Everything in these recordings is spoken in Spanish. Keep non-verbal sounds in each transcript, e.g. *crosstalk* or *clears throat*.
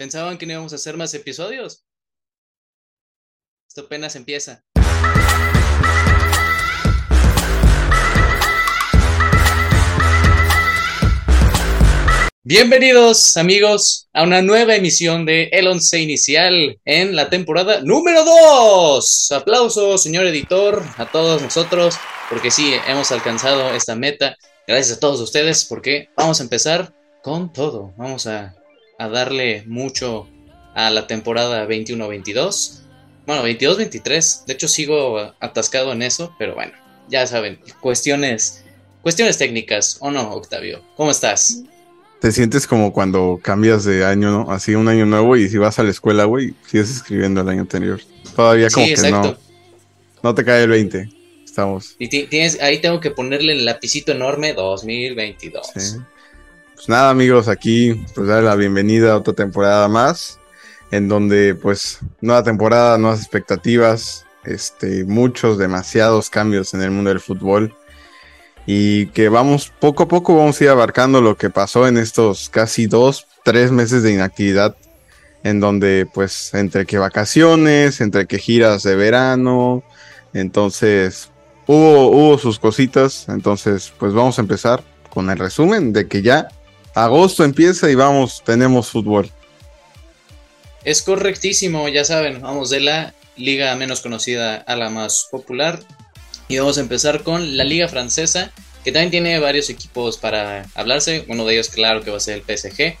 ¿Pensaban que no íbamos a hacer más episodios? Esto apenas empieza. Bienvenidos amigos a una nueva emisión de El Once Inicial en la temporada número 2. Aplausos, señor editor, a todos nosotros, porque sí, hemos alcanzado esta meta. Gracias a todos ustedes, porque vamos a empezar con todo. Vamos a, a darle mucho a la temporada 21-22. Bueno, 22-23. De hecho, sigo atascado en eso, pero bueno, ya saben, cuestiones, cuestiones técnicas, ¿o no, Octavio? ¿Cómo estás? Te sientes como cuando cambias de año, ¿no? Así un año nuevo y si vas a la escuela, güey, sigues escribiendo el año anterior. Todavía como Sí, que no. No te cae el 20. Estamos. Y ti- tienes, ahí tengo que ponerle el lapicito enorme 2022. Sí. Pues nada, amigos, aquí pues dar la bienvenida a otra temporada más, en donde pues nueva temporada, nuevas expectativas, este, muchos, demasiados cambios en el mundo del fútbol. Y que vamos poco a poco vamos a ir abarcando lo que pasó en estos casi dos, tres meses de inactividad, en donde pues entre que vacaciones, entre que giras de verano, entonces hubo, hubo sus cositas, entonces pues vamos a empezar con el resumen de que ya agosto empieza y vamos, tenemos fútbol. Es correctísimo, ya saben, vamos de la liga menos conocida a la más popular. Y vamos a empezar con la liga francesa, que también tiene varios equipos para hablarse. Uno de ellos, claro, que va a ser el PSG.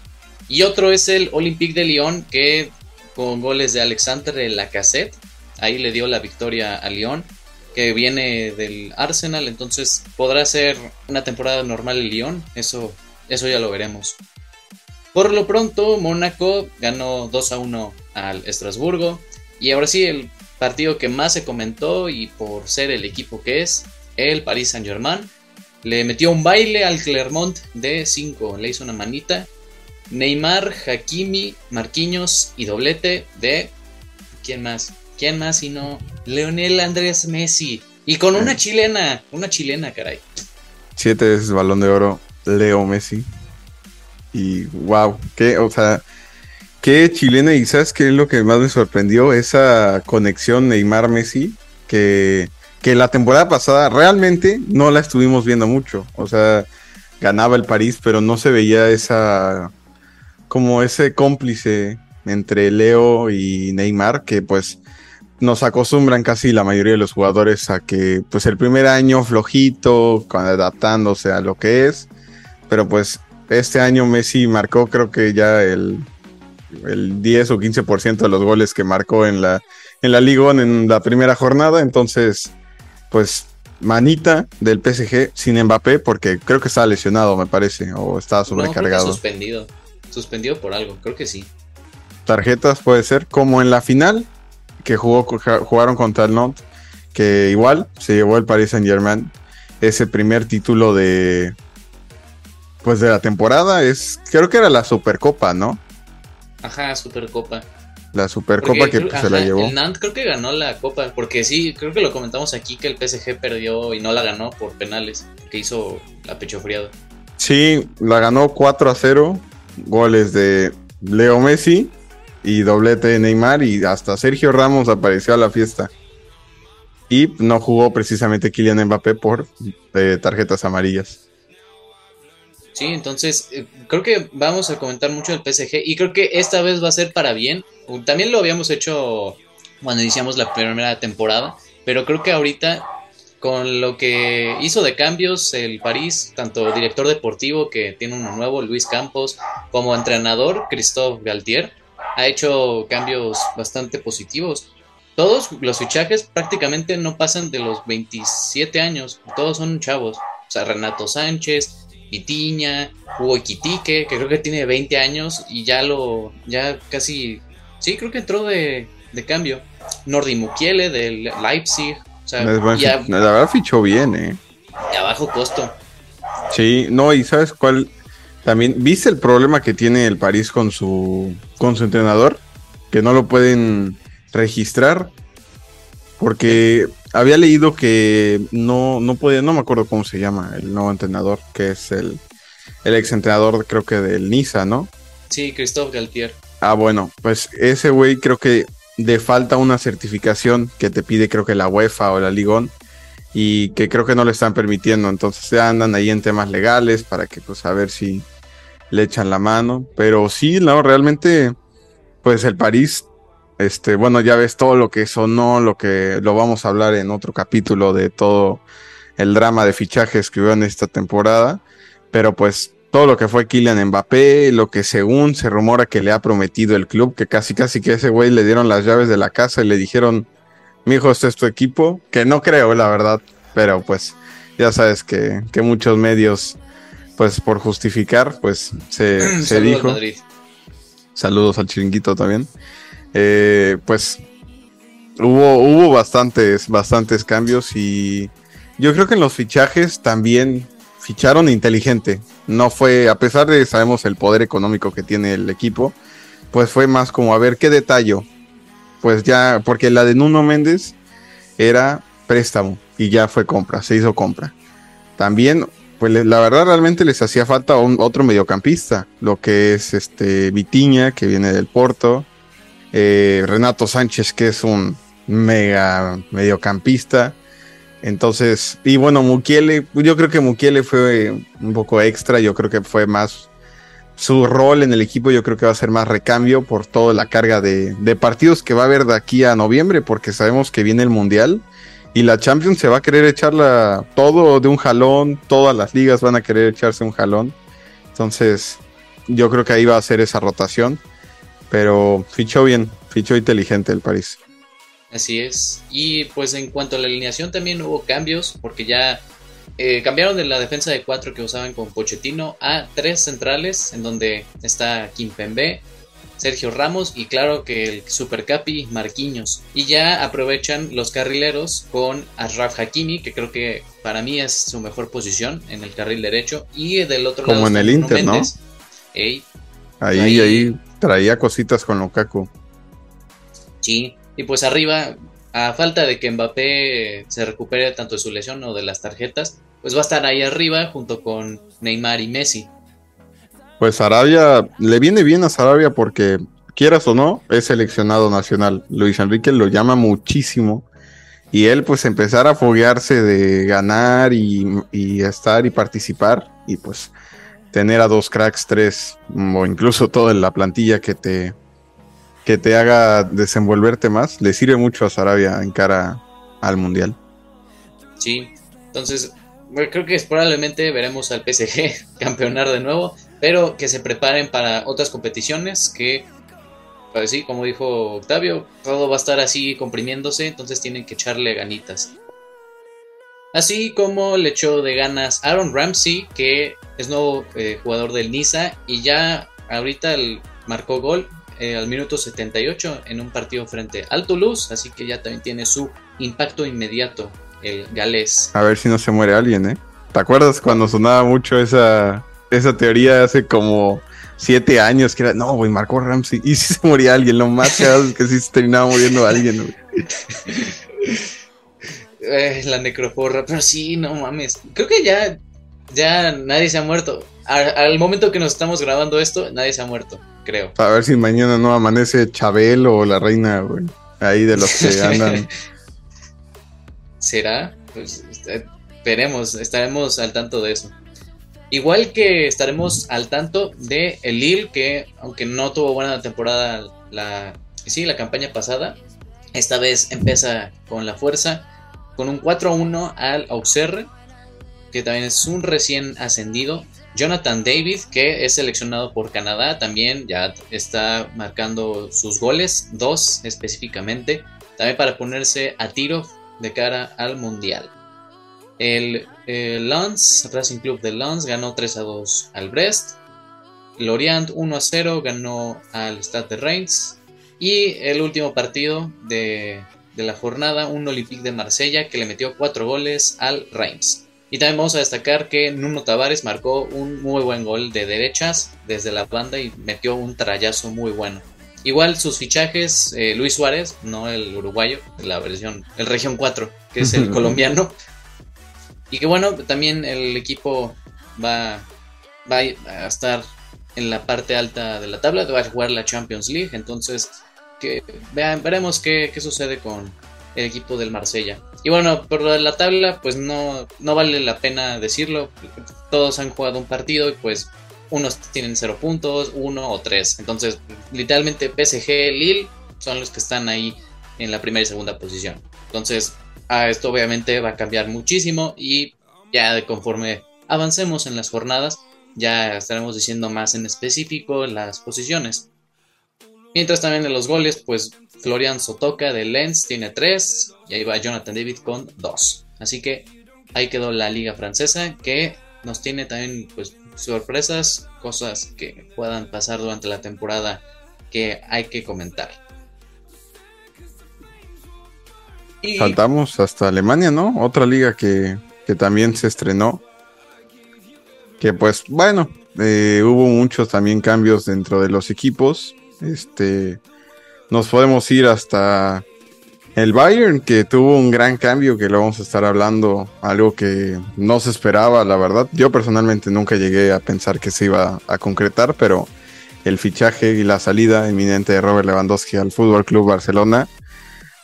Y otro es el Olympique de Lyon, que con goles de Alexandre Lacazette, ahí le dio la victoria a Lyon, que viene del Arsenal. Entonces podrá ser una temporada normal el Lyon, eso, eso ya lo veremos. Por lo pronto, Mónaco ganó 2 a 1 al Estrasburgo. Y ahora sí, el partido que más se comentó y por ser el equipo que es, el Paris Saint Germain, le metió un baile al Clermont de 5, le hizo una manita. Neymar, Hakimi, Marquinhos y doblete de... ¿Quién más? ¿Quién más sino Leonel Andrés Messi? Y con una chilena, una chilena, caray. Siete veces balón de oro, Leo Messi. Y wow, qué, o sea, qué chilena. Y sabes qué es lo que más me sorprendió, esa conexión Neymar-Messi, que, que la temporada pasada realmente no la estuvimos viendo mucho. O sea, ganaba el París, pero no se veía esa, como ese cómplice entre Leo y Neymar, que pues nos acostumbran casi la mayoría de los jugadores a que pues el primer año flojito, adaptándose a lo que es, pero pues este año Messi marcó creo que ya el, el 10 o 15% de los goles que marcó en la, en la Liga en la primera jornada, entonces pues manita del PSG sin Mbappé porque creo que estaba lesionado me parece o No, que sobrecargado. suspendido. Suspendido por algo, creo que sí. tarjetas puede ser, como en la final que jugó, jugaron contra el Nantes, que igual se llevó el Paris Saint Germain ese primer título de pues de la temporada es creo que era la Supercopa, ¿no? Ajá, Supercopa. La Supercopa Porque que pues, se la llevó. El Nantes creo que ganó la copa, porque sí, creo que lo comentamos aquí que el PSG perdió y no la ganó por penales, que hizo la pecho friado. Sí, la ganó 4 a 0, goles de Leo Messi y doblete de Neymar y hasta Sergio Ramos apareció a la fiesta. Y no jugó precisamente Kylian Mbappé por eh, tarjetas amarillas. Sí, entonces eh, creo que vamos a comentar mucho del PSG y creo que esta vez va a ser para bien. También lo habíamos hecho cuando iniciamos la primera temporada, pero creo que ahorita con lo que hizo de cambios el París, tanto director deportivo que tiene uno nuevo, Luis Campos, como entrenador, Christophe Galtier, ha hecho cambios bastante positivos. Todos los fichajes prácticamente no pasan de los 27 años, todos son chavos. O sea, Renato Sánchez, Vitiña, Hugo Iquitique, que creo que tiene 20 años y ya lo, ya casi, sí, creo que entró de, de cambio. Nordi Mukiele del Leipzig, o sea, Es buen y a, fi- La verdad fichó bien, eh. y a bajo costo. Sí, no, y ¿sabes cuál? También, ¿viste el problema que tiene el París con su, con su entrenador? Que no lo pueden registrar. Porque había leído que no, no podía, no me acuerdo cómo se llama el nuevo entrenador, que es el, el ex entrenador, creo que del Niza, ¿no? Sí, Christophe Galtier. Ah, bueno, pues ese güey creo que le falta una certificación que te pide creo que la UEFA o la Ligón y que creo que no le están permitiendo. Entonces ya andan ahí en temas legales para que pues a ver si le echan la mano. Pero sí, no, realmente pues el París, este, bueno, ya ves todo lo que sonó, lo que lo vamos a hablar en otro capítulo de todo el drama de fichajes que hubo en esta temporada. Pero pues todo lo que fue Kylian Mbappé, lo que según se rumora que le ha prometido el club, que casi casi que ese güey le dieron las llaves de la casa y le dijeron, mi hijo, este es tu equipo, que no creo, la verdad, pero pues ya sabes que, muchos medios, pues por justificar, pues se, *clears throat* se dijo. Saludos al chiringuito también. Eh, pues hubo, hubo bastantes, bastantes cambios y yo creo que en los fichajes también ficharon inteligente. No fue, a pesar de sabemos el poder económico que tiene el equipo, pues fue más como a ver qué detalle. Pues ya, porque la de Nuno Méndez era préstamo y ya fue compra, se hizo compra. También, pues la verdad realmente les hacía falta un, otro mediocampista, lo que es este Vitiña, que viene del Porto, eh, Renato Sánchez, que es un mega mediocampista, entonces, y bueno, Mukiele, yo creo que Mukiele fue un poco extra, yo creo que fue más su rol en el equipo, yo creo que va a ser más recambio por toda la carga de, partidos que va a haber de aquí a noviembre, porque sabemos que viene el Mundial y la Champions se va a querer echarla todo de un jalón, todas las ligas van a querer echarse un jalón. Entonces, yo creo que ahí va a ser esa rotación, pero fichó bien, fichó inteligente el París. Así es. Y pues en cuanto a la alineación también hubo cambios porque ya eh, cambiaron de la defensa de cuatro que usaban con Pochettino a tres centrales en donde está Kimpembe, Sergio Ramos y claro que el Super Capi Marquinhos. Y ya aprovechan los carrileros con Ashraf Hakimi, que creo que para mí es su mejor posición en el carril derecho. Y del otro lado. Como en el Inter, ¿no? ahí, ahí traía cositas con Lukaku. Sí, y pues arriba, a falta de que Mbappé se recupere tanto de su lesión o de las tarjetas, pues va a estar ahí arriba junto con Neymar y Messi. Pues Arabia, le viene bien a Sarabia porque, quieras o no, es seleccionado nacional. Luis Enrique lo llama muchísimo. Y él pues empezar a foguearse de ganar y, y estar y participar. Y pues tener a dos cracks, tres, o incluso todo en la plantilla que te, que te haga desenvolverte más, le sirve mucho a Sarabia en cara al Mundial. Sí, entonces creo que probablemente veremos al PSG *laughs* campeonar de nuevo, pero que se preparen para otras competiciones que, pues sí, como dijo Octavio, todo va a estar así comprimiéndose, entonces tienen que echarle ganitas. Así como le echó de ganas Aaron Ramsey, que es nuevo eh, jugador del Niza y ya ahorita marcó gol eh, al minuto 78 en un partido frente al Toulouse, así que ya también tiene su impacto inmediato el galés. A ver si no se muere alguien, ¿eh? ¿Te acuerdas cuando sonaba mucho esa, esa teoría hace como siete años que era, no, güey, marcó Ramsey y si se moría alguien, lo más que es que sí se terminaba muriendo alguien, *laughs* eh, la necroporra, pero sí, no mames. Creo que ya, ya nadie se ha muerto. al momento que nos estamos grabando esto, nadie se ha muerto creo. A ver si mañana no amanece Chabel o la reina, güey. Ahí de los que *laughs* andan. ¿Será? Pues veremos, estaremos al tanto de eso. Igual que estaremos al tanto de el Lille, que aunque no tuvo buena temporada la, sí, la campaña pasada, esta vez empieza con la fuerza, con un 4-1 al Auxerre, que también es un recién ascendido. Jonathan David, que es seleccionado por Canadá, también ya está marcando sus goles, dos específicamente, también para ponerse a tiro de cara al Mundial. El, Lens, Racing Club de Lens, ganó 3 a 2 al Brest. Lorient 1 a 0 ganó al Stade de Reims. Y el último partido de, de la jornada, un Olympique de Marsella que le metió 4 goles al Reims. Y también vamos a destacar que Nuno Tavares marcó un muy buen gol de derechas desde la banda y metió un trayazo muy bueno. Igual sus fichajes, eh, Luis Suárez, no el uruguayo, la versión, el Región 4, que es el *laughs* colombiano. Y que bueno, también el equipo va, va a estar en la parte alta de la tabla, va a jugar la Champions League, entonces veremos qué, qué sucede con el equipo del Marsella. Y bueno, por la tabla, pues no, no vale la pena decirlo. Todos han jugado un partido y pues unos tienen cero puntos, uno o tres. Entonces, literalmente PSG, Lille son los que están ahí en la primera y segunda posición. Entonces, a esto obviamente va a cambiar muchísimo y ya conforme avancemos en las jornadas, ya estaremos diciendo más en específico las posiciones. Mientras también en los goles, pues Florian Sotoka de Lens tiene 3 y ahí va Jonathan David con 2. Así que ahí quedó la liga francesa que nos tiene también pues sorpresas, cosas que puedan pasar durante la temporada que hay que comentar. Y... Saltamos hasta Alemania, ¿no? Otra liga que, que también se estrenó. Que pues bueno, eh, hubo muchos también cambios dentro de los equipos. Este, nos podemos ir hasta el Bayern, que tuvo un gran cambio, que lo vamos a estar hablando, algo que no se esperaba, la verdad. Yo personalmente nunca llegué a pensar que se iba a concretar, pero el fichaje y la salida inminente de Robert Lewandowski al Fútbol Club Barcelona,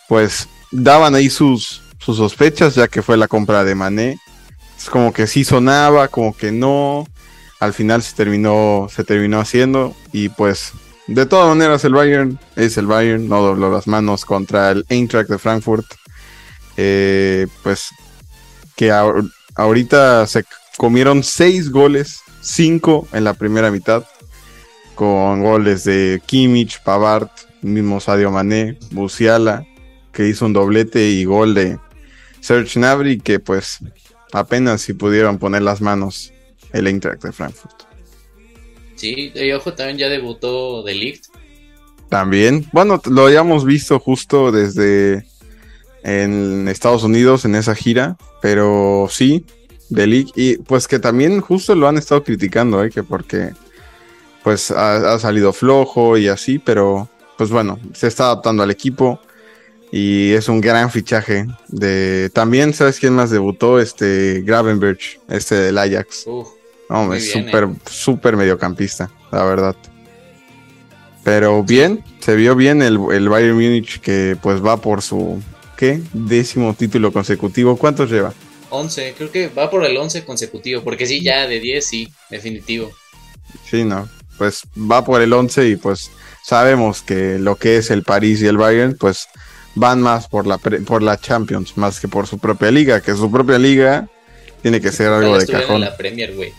pues daban ahí sus, sus sospechas, ya que fue la compra de Mané. Es como que sí sonaba, como que no. Al final se terminó, se terminó haciendo y pues de todas maneras, el Bayern es el Bayern, no dobló las manos contra el Eintracht de Frankfurt. Eh, pues que ahorita se comieron seis goles, cinco en la primera mitad, con goles de Kimmich, Pavard, mismo Sadio Mané, Buciala, que hizo un doblete y gol de Serge Gnabry, que pues apenas si pudieron poner las manos el Eintracht de Frankfurt. Sí, y ojo, también ya debutó The También, bueno, lo habíamos visto justo desde en Estados Unidos en esa gira, pero sí, The y pues que también justo lo han estado criticando, ¿eh? que porque pues ha, salido flojo y así, pero pues bueno, se está adaptando al equipo y es un gran fichaje de también sabes quién más debutó este Gravenberch este del Ajax no, es súper, eh. súper mediocampista, la verdad. Pero bien, se vio bien el, el Bayern Múnich que pues va por su, ¿qué? Décimo título consecutivo. ¿Cuántos lleva? 11, creo que va por el 11 consecutivo, porque sí, ya de 10, sí, definitivo. Sí, no, pues va por el 11 y pues sabemos que lo que es el París y el Bayern, pues van más por la, por la Champions, más que por su propia liga, que su propia liga tiene que ser algo de cajón. la Premier, güey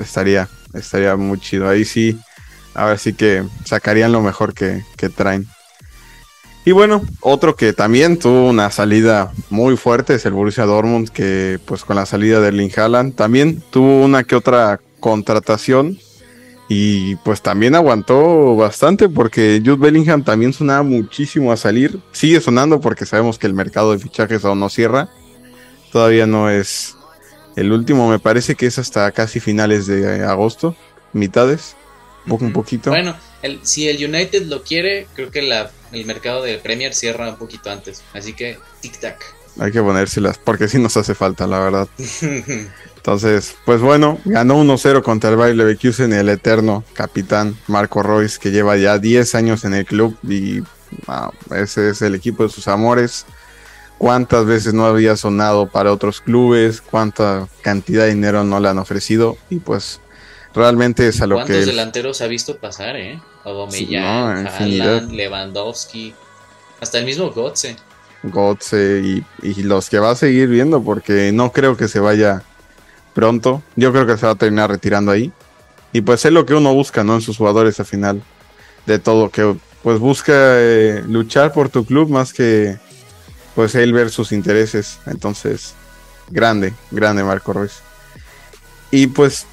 estaría, estaría muy chido. Ahí sí, a ver si que sacarían lo mejor que, traen. Y bueno, otro que también tuvo una salida muy fuerte es el Borussia Dortmund, que pues con la salida de Erling Haaland también tuvo una que otra contratación y pues también aguantó bastante porque Jude Bellingham también sonaba muchísimo a salir. Sigue sonando porque sabemos que el mercado de fichajes aún no cierra. Todavía no es el último me parece que es hasta casi finales de agosto, mitades, un poquito. Bueno, si el United lo quiere, creo que el mercado de Premier cierra un poquito antes. Así que tic-tac. Hay que ponérselas, porque sí nos hace falta, la verdad. *laughs* Entonces, pues bueno, ganó 1-0 contra el Bayer Leverkusen el eterno capitán Marco Royce, que lleva ya 10 años en el club y ese es el equipo de sus amores cuántas veces no había sonado para otros clubes, cuánta cantidad de dinero no le han ofrecido y pues realmente es a lo que... ¿Cuántos delanteros ha visto pasar, eh? Aubameyang, Haaland, Lewandowski, hasta el mismo Gotze. Gotze y, y, los que va a seguir viendo porque no creo que se vaya pronto. Yo creo que se va a terminar retirando ahí. Y pues es lo que uno busca, ¿no? En sus jugadores al final. De todo, que pues busca eh, luchar por tu club más que pues él ver sus intereses. Entonces, grande, grande Marco Ruiz. Y pues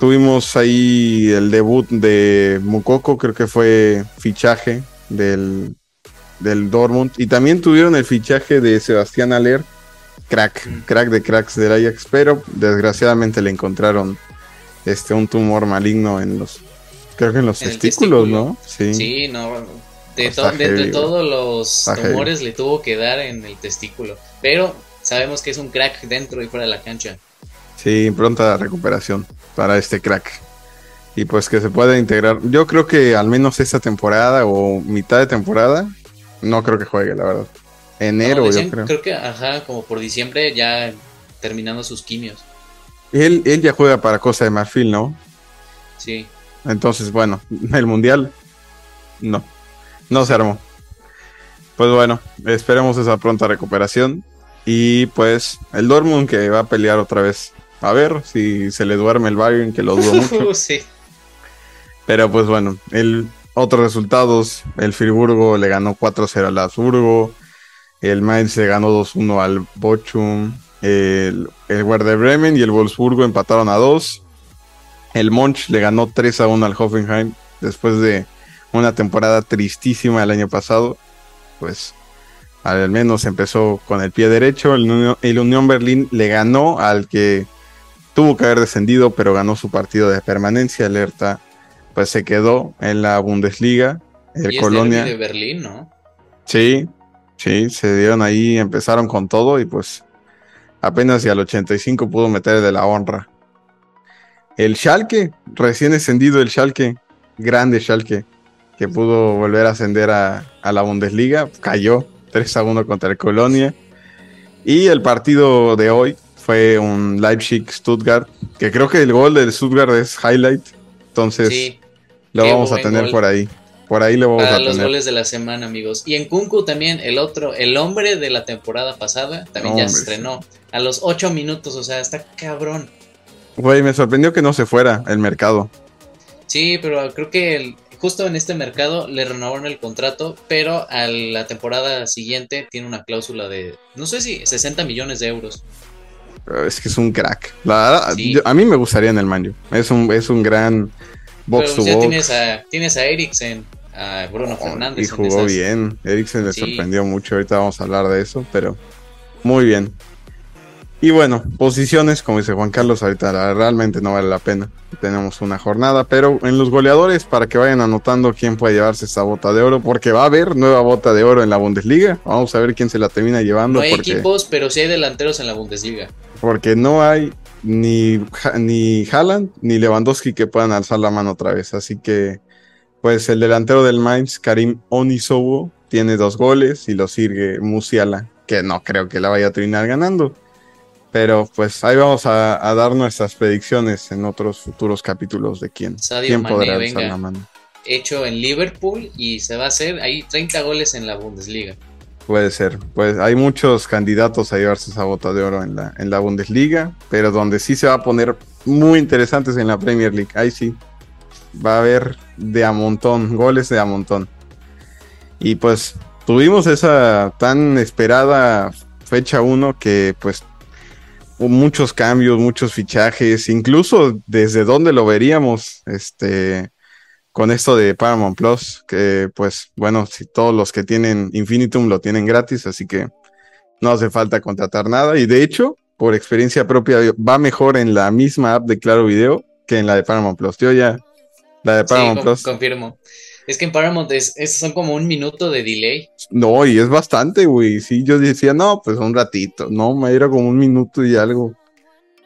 tuvimos ahí el debut de Mukoko, creo que fue fichaje del, del Dortmund. Y también tuvieron el fichaje de Sebastián Aller, crack, mm. crack de cracks del Ajax, pero desgraciadamente le encontraron este un tumor maligno en los creo que en los testículos, ¿no? Sí. Sí, no, de, todos los tumores le tuvo que dar en el testículo. Pero sabemos que es un crack dentro y fuera de la cancha. Sí, pronta recuperación para este crack. Y pues que se pueda integrar. Yo creo que al menos esta temporada o mitad de temporada, no creo que juegue, la verdad. Enero, yo creo. Creo que, ajá, como por diciembre ya terminando sus quimios. Él, él ya juega para Cosa de Marfil, ¿no? Sí. Entonces, bueno, el Mundial, no, no se armó. Pues bueno, esperemos esa pronta recuperación. Y pues el Dortmund que va a pelear otra vez. A ver si se le duerme el Bayern, que lo dudo mucho. *laughs* sí. Pero pues bueno, el otros resultados, el Friburgo le ganó 4-0 al Habsburgo, el Mainz le ganó 2-1 al Bochum, el, el Werder Bremen y el Wolfsburgo empataron a 2. El Monch le ganó 3-1 al Hoffenheim después de una temporada tristísima el año pasado. Pues al menos empezó con el pie derecho. El Unión, el Unión Berlín le ganó al que tuvo que haber descendido, pero ganó su partido de permanencia. Alerta pues se quedó en la Bundesliga. El y Colonia. de Berlín, ¿no? Sí, sí, se dieron ahí, empezaron con todo y pues apenas y al 85 pudo meter de la honra. El Schalke, recién ascendido el Schalke, grande Schalke, que pudo volver a ascender a, a la Bundesliga, cayó 3 a 1 contra el Colonia. Y el partido de hoy fue un Leipzig-Stuttgart, que creo que el gol del Stuttgart es highlight, entonces Sí, lo vamos a tener gol. por ahí. Por ahí lo vamos para a los tener. goles de la semana, amigos. Y en Kunku también, el otro, el hombre de la temporada pasada, también ya se estrenó. A los 8 minutos, o sea, está cabrón. Güey, me sorprendió que no se fuera el mercado. Sí, pero creo que el- justo en este mercado le renovaron el contrato, pero a la temporada siguiente tiene una cláusula de, no sé si 60 millones de euros. Pero Es que es un crack. La verdad, Sí. yo- a mí me gustaría en el Manju. Es un, es un gran box pero to ya box. tienes a, tienes a Eriksen, a Bruno Fernández. y jugó esas- bien. Eriksen le Sí. sorprendió mucho. Ahorita vamos a hablar de eso, pero muy bien. Y bueno, posiciones, como dice Juan Carlos, ahorita realmente no vale la pena. Tenemos una jornada, pero en los goleadores, para que vayan anotando quién puede llevarse esta bota de oro, porque va a haber nueva bota de oro en la Bundesliga. Vamos a ver quién se la termina llevando. No hay porque... equipos, pero sí hay delanteros en la Bundesliga. Porque no hay ni, ni Haaland ni Lewandowski que puedan alzar la mano otra vez. Así que, pues el delantero del Mainz, Karim Onisobo, tiene dos goles y lo sigue Musiala, que no creo que la vaya a terminar ganando. Pero pues ahí vamos a, a dar nuestras predicciones en otros futuros capítulos de quién, Sadio quién Mané, podrá venga. la mano. Hecho en Liverpool y se va a hacer ahí 30 goles en la Bundesliga. Puede ser, pues hay muchos candidatos a llevarse esa bota de oro en la, en la Bundesliga, pero donde sí se va a poner muy interesantes en la Premier League. Ahí sí, va a haber de a montón, goles de a montón. Y pues tuvimos esa tan esperada fecha 1 que pues muchos cambios, muchos fichajes, incluso desde dónde lo veríamos, este, con esto de Paramount Plus, que pues bueno, si todos los que tienen Infinitum lo tienen gratis, así que no hace falta contratar nada. Y de hecho, por experiencia propia, va mejor en la misma app de Claro Video que en la de Paramount Plus. Yo ya, la de Paramount Plus, confirmo. Es que en Paramount es, es- son como un minuto de delay. no, y es bastante, güey. Sí, yo decía, no, pues un ratito, no, me era como un minuto y algo.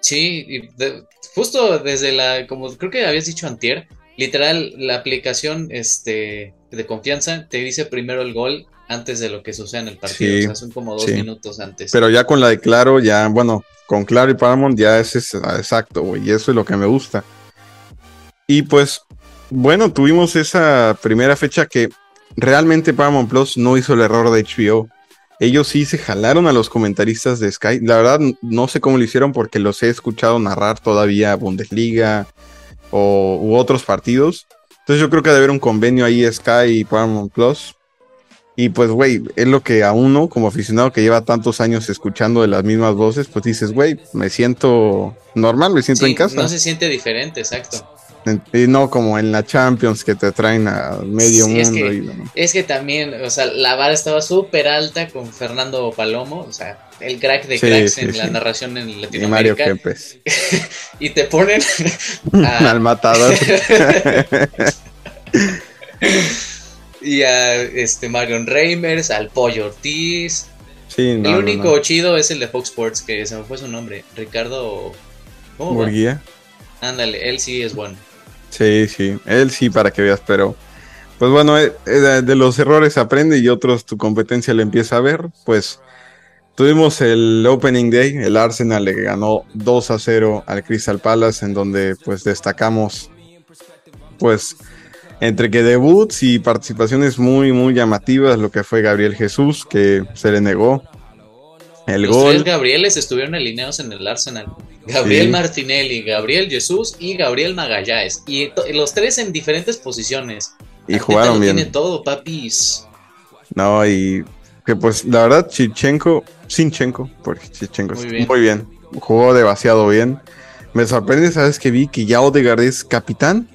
Sí, y de- justo desde la, como creo que habías dicho antier, literal, la aplicación este, de confianza te dice primero el gol antes de lo que suceda en el partido. Sí, o sea, son como dos sí. minutos antes. Pero ya con la de Claro, ya, bueno, con Claro y Paramount ya es, es- exacto, güey, y eso es lo que me gusta. Y pues, bueno, tuvimos esa primera fecha que realmente Paramount Plus no hizo el error de HBO. Ellos sí se jalaron a los comentaristas de Sky. La verdad, no sé cómo lo hicieron porque los he escuchado narrar todavía Bundesliga o, u otros partidos. Entonces yo creo que debe haber un convenio ahí Sky y Paramount Plus. Y pues, güey, es lo que a uno, como aficionado que lleva tantos años escuchando de las mismas voces, pues dices, güey, me siento normal, me siento Sí, en casa. no se siente diferente, exacto. Y no como en la Champions que te traen a medio Sí, es mundo. que- y, ¿no? Es que también, o sea, la vara estaba súper alta con Fernando Palomo, o sea, el crack de Sí, cracks sí, en la narración en Y Mario Latinoamérica. Kempes. *laughs* Y te ponen a- *laughs* Al matador. *laughs* y a este Marion Reimers, al Pollo Ortiz. Sí, no, el único no. chido es el de Fox Sports, que se me fue su nombre, Ricardo... ¿Cómo. Ándale, él sí es bueno. Sí, sí, él sí, para que veas, pero pues bueno, eh, eh, de los errores aprende y otros tu competencia le empieza a ver, pues tuvimos el Opening Day, el Arsenal le ganó 2 a 0 al Crystal Palace, en donde pues destacamos pues entre que debuts y participaciones muy, muy llamativas, lo que fue Gabriel Jesús, que se le negó el los gol. tres Gabrieles estuvieron alineados en el Arsenal. Gabriel Sí. Martinelli, Gabriel Jesús y Gabriel Magallanes. Y los tres en diferentes posiciones. Y Arteta jugaron lo bien. Tiene todo, papis. No, y que pues la verdad, Chichenko, Sinchenko, porque Chichenko Muy es- bien. muy bien, jugó demasiado bien. Me sorprende, ¿sabes? Que vi que ya Odegaard es capitán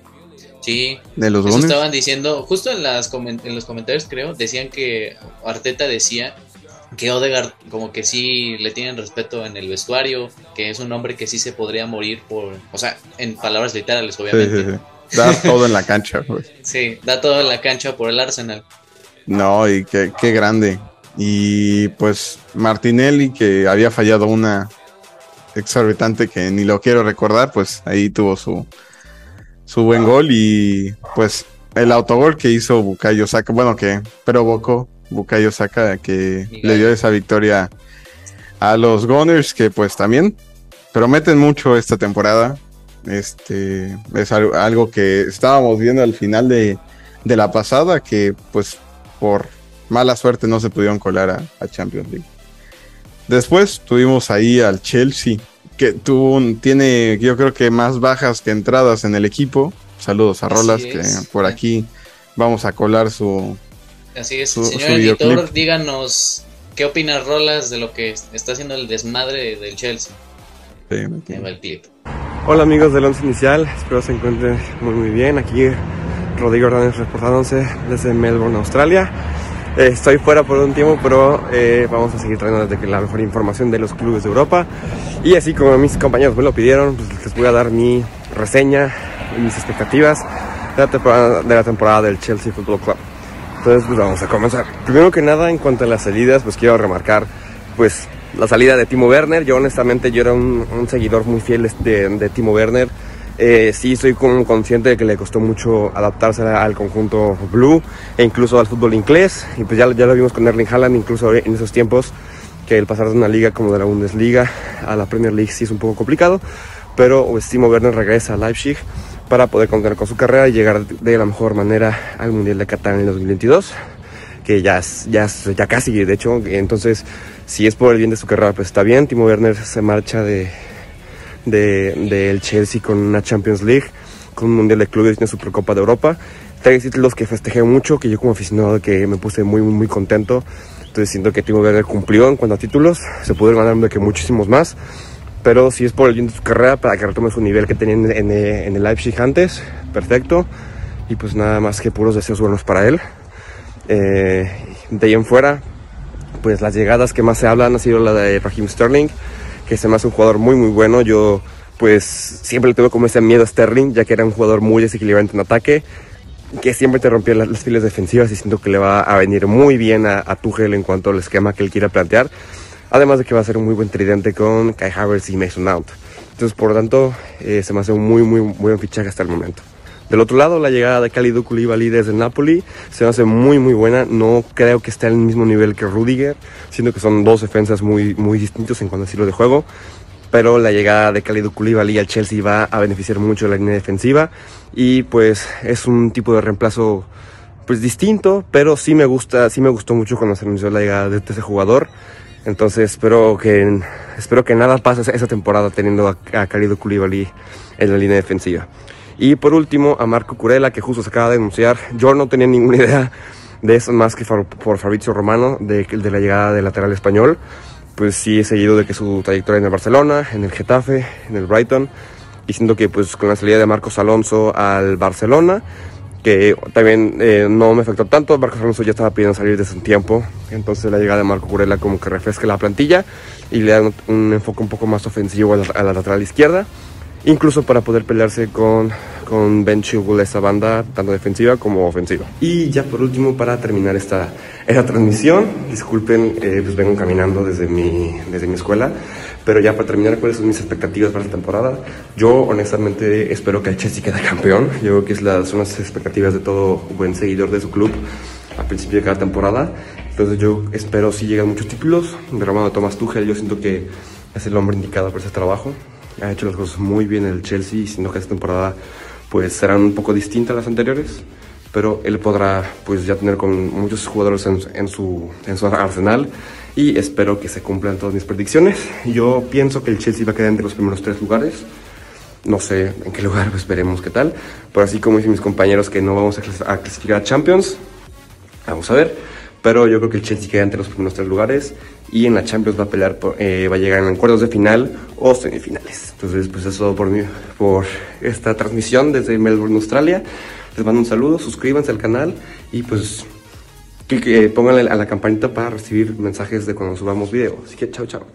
Sí, de los eso estaban diciendo, justo en, las comen- en los comentarios creo, decían que Arteta decía que Odegaard como que sí le tienen respeto en el vestuario, que es un hombre que sí se podría morir por, o sea, en palabras literales Sí, obviamente. sí, sí. Da *laughs* todo en la cancha, pues. Sí, da todo en la cancha por el Arsenal. No, y qué, qué grande. Y pues Martinelli, que había fallado una exorbitante que ni lo quiero recordar, pues ahí tuvo su, su buen gol y pues el autogol que hizo Bukayo Saka, bueno, que provocó Bukayo Saka, que le dio esa victoria a los Gunners, que pues también prometen mucho esta temporada. Este es algo, que estábamos viendo al final de, de la pasada, que pues por mala suerte no se pudieron colar a, a Champions League. Después tuvimos ahí al Chelsea, que tuvo un- tiene yo creo que más bajas que entradas en el equipo. Saludos a Rolas, es. que por aquí vamos a colar su... Así es, Su- señor su editor, videoclip. díganos qué opina Rolas de lo que está haciendo el desmadre del Chelsea. sí, el clip. Hola amigos del once inicial, espero se encuentren muy muy bien. Aquí Rodrigo Hernández reportándose desde Melbourne, Australia. Eh, estoy fuera por un tiempo, pero eh, vamos a seguir trayendo desde que la mejor información de los clubes de Europa. Y así como mis compañeros me lo pidieron, pues les voy a dar mi reseña y mis expectativas de la temporada, de la temporada del Chelsea Football Club. Entonces, pues vamos a comenzar. Primero que nada, en cuanto a las salidas, pues quiero remarcar, pues, la salida de Timo Werner. Yo, honestamente, yo era un, un seguidor muy fiel de, de Timo Werner. Eh, sí, soy consciente de que le costó mucho adaptarse al conjunto blue e incluso al fútbol inglés. Y pues ya, ya lo vimos con Erling Haaland, incluso en esos tiempos, que el pasar de una liga como de la Bundesliga a la Premier League sí es un poco complicado. Pero pues, Timo Werner regresa a Leipzig para poder continuar con su carrera y llegar de la mejor manera al Mundial de Qatar en el 2022 que ya, ya, ya casi, de hecho, entonces si es por el bien de su carrera, pues está bien. Timo Werner se marcha de de- del Chelsea con una Champions League, con un Mundial de Clubes y una Supercopa de Europa. Tres títulos que festejé mucho, que yo como aficionado que me puse muy, muy, contento. Entonces siento que Timo Werner cumplió en cuanto a títulos, se pudieron ganar de que muchísimos más. Pero si es por el bien de su carrera, para que retome su nivel que tenía en, el Leipzig antes, perfecto. Y pues nada más que puros deseos buenos para él. Eh, de ahí en fuera, pues las llegadas que más se hablan ha sido la de Raheem Sterling, que se me hace un jugador muy muy bueno. Yo pues siempre le tuve como ese miedo a Sterling, ya que era un jugador muy desequilibrante en ataque, que siempre te rompía las, las filas defensivas y siento que le va a venir muy bien a, a Tuchel en cuanto al esquema que él quiera plantear. Además de que va a ser un muy buen tridente con Kai Havertz y Mason Mount. Entonces, por lo tanto, eh, se me hace un muy, muy buen fichaje hasta el momento. Del otro lado, la llegada de Kalidou Koulibaly desde Napoli se me hace muy, muy buena. No creo que esté al mismo nivel que Rudiger, siendo que son dos defensas muy, muy distintos en cuanto a estilo de juego. Pero la llegada de Kalidou Koulibaly al Chelsea va a beneficiar mucho la línea defensiva y pues es un tipo de reemplazo pues distinto, pero sí me gusta, sí me gustó mucho cuando se anunció la llegada de ese jugador. Entonces espero que espero que nada pase esa- temporada teniendo a, a Kalidou Koulibaly en la línea defensiva. Y por último, a Marco Curella, que justo se acaba de anunciar. Yo no tenía ninguna idea de eso más que por Fabrizio Romano, de, de la llegada del lateral español. Pues sí he seguido de que su trayectoria en el Barcelona, en el Getafe, en el Brighton. Y siento que pues con la salida de Marcos Alonso al Barcelona, que también eh, no me afectó tanto. Marcos Alonso ya estaba pidiendo salir desde un tiempo. Entonces la llegada de Marco Curella como que refresca la plantilla y le da un, enfoque un poco más ofensivo a la lateral izquierda incluso para poder pelearse con, con Ben Chilwell esa banda, tanto defensiva como ofensiva. Y ya por último, para terminar esta, esta transmisión, disculpen, eh, pues vengo caminando desde mi, desde mi escuela, pero ya para terminar, ¿cuáles son mis expectativas para esta temporada? Yo honestamente espero que el Chelsea quede campeón, yo creo que es las, son las expectativas de todo buen seguidor de su club al principio de cada temporada. Entonces yo espero si llegan muchos títulos. De Romano Tomás Tuchel, yo siento que es el hombre indicado para ese trabajo. Ha hecho las cosas muy bien el Chelsea y siento que esta temporada pues serán un poco distintas a las anteriores. Pero él podrá pues ya tener con muchos jugadores en, su, en su arsenal y espero que se cumplan todas mis predicciones. Yo pienso que el Chelsea va a quedar entre los primeros tres lugares. No sé en qué lugar, *laughs* pues veremos qué tal. Pero así como dicen mis compañeros que no vamos a clasificar a Champions, vamos a ver. Pero yo creo que el Chelsea queda entre los primeros tres lugares y en la Champions va a pelear, por, eh, va a llegar en cuartos de final o semifinales. Entonces, pues eso es todo por, mí, por esta transmisión desde Melbourne, Australia. Les mando un saludo, suscríbanse al canal y pues que, pónganle a la campanita para recibir mensajes de cuando subamos video. Así que chao, chao.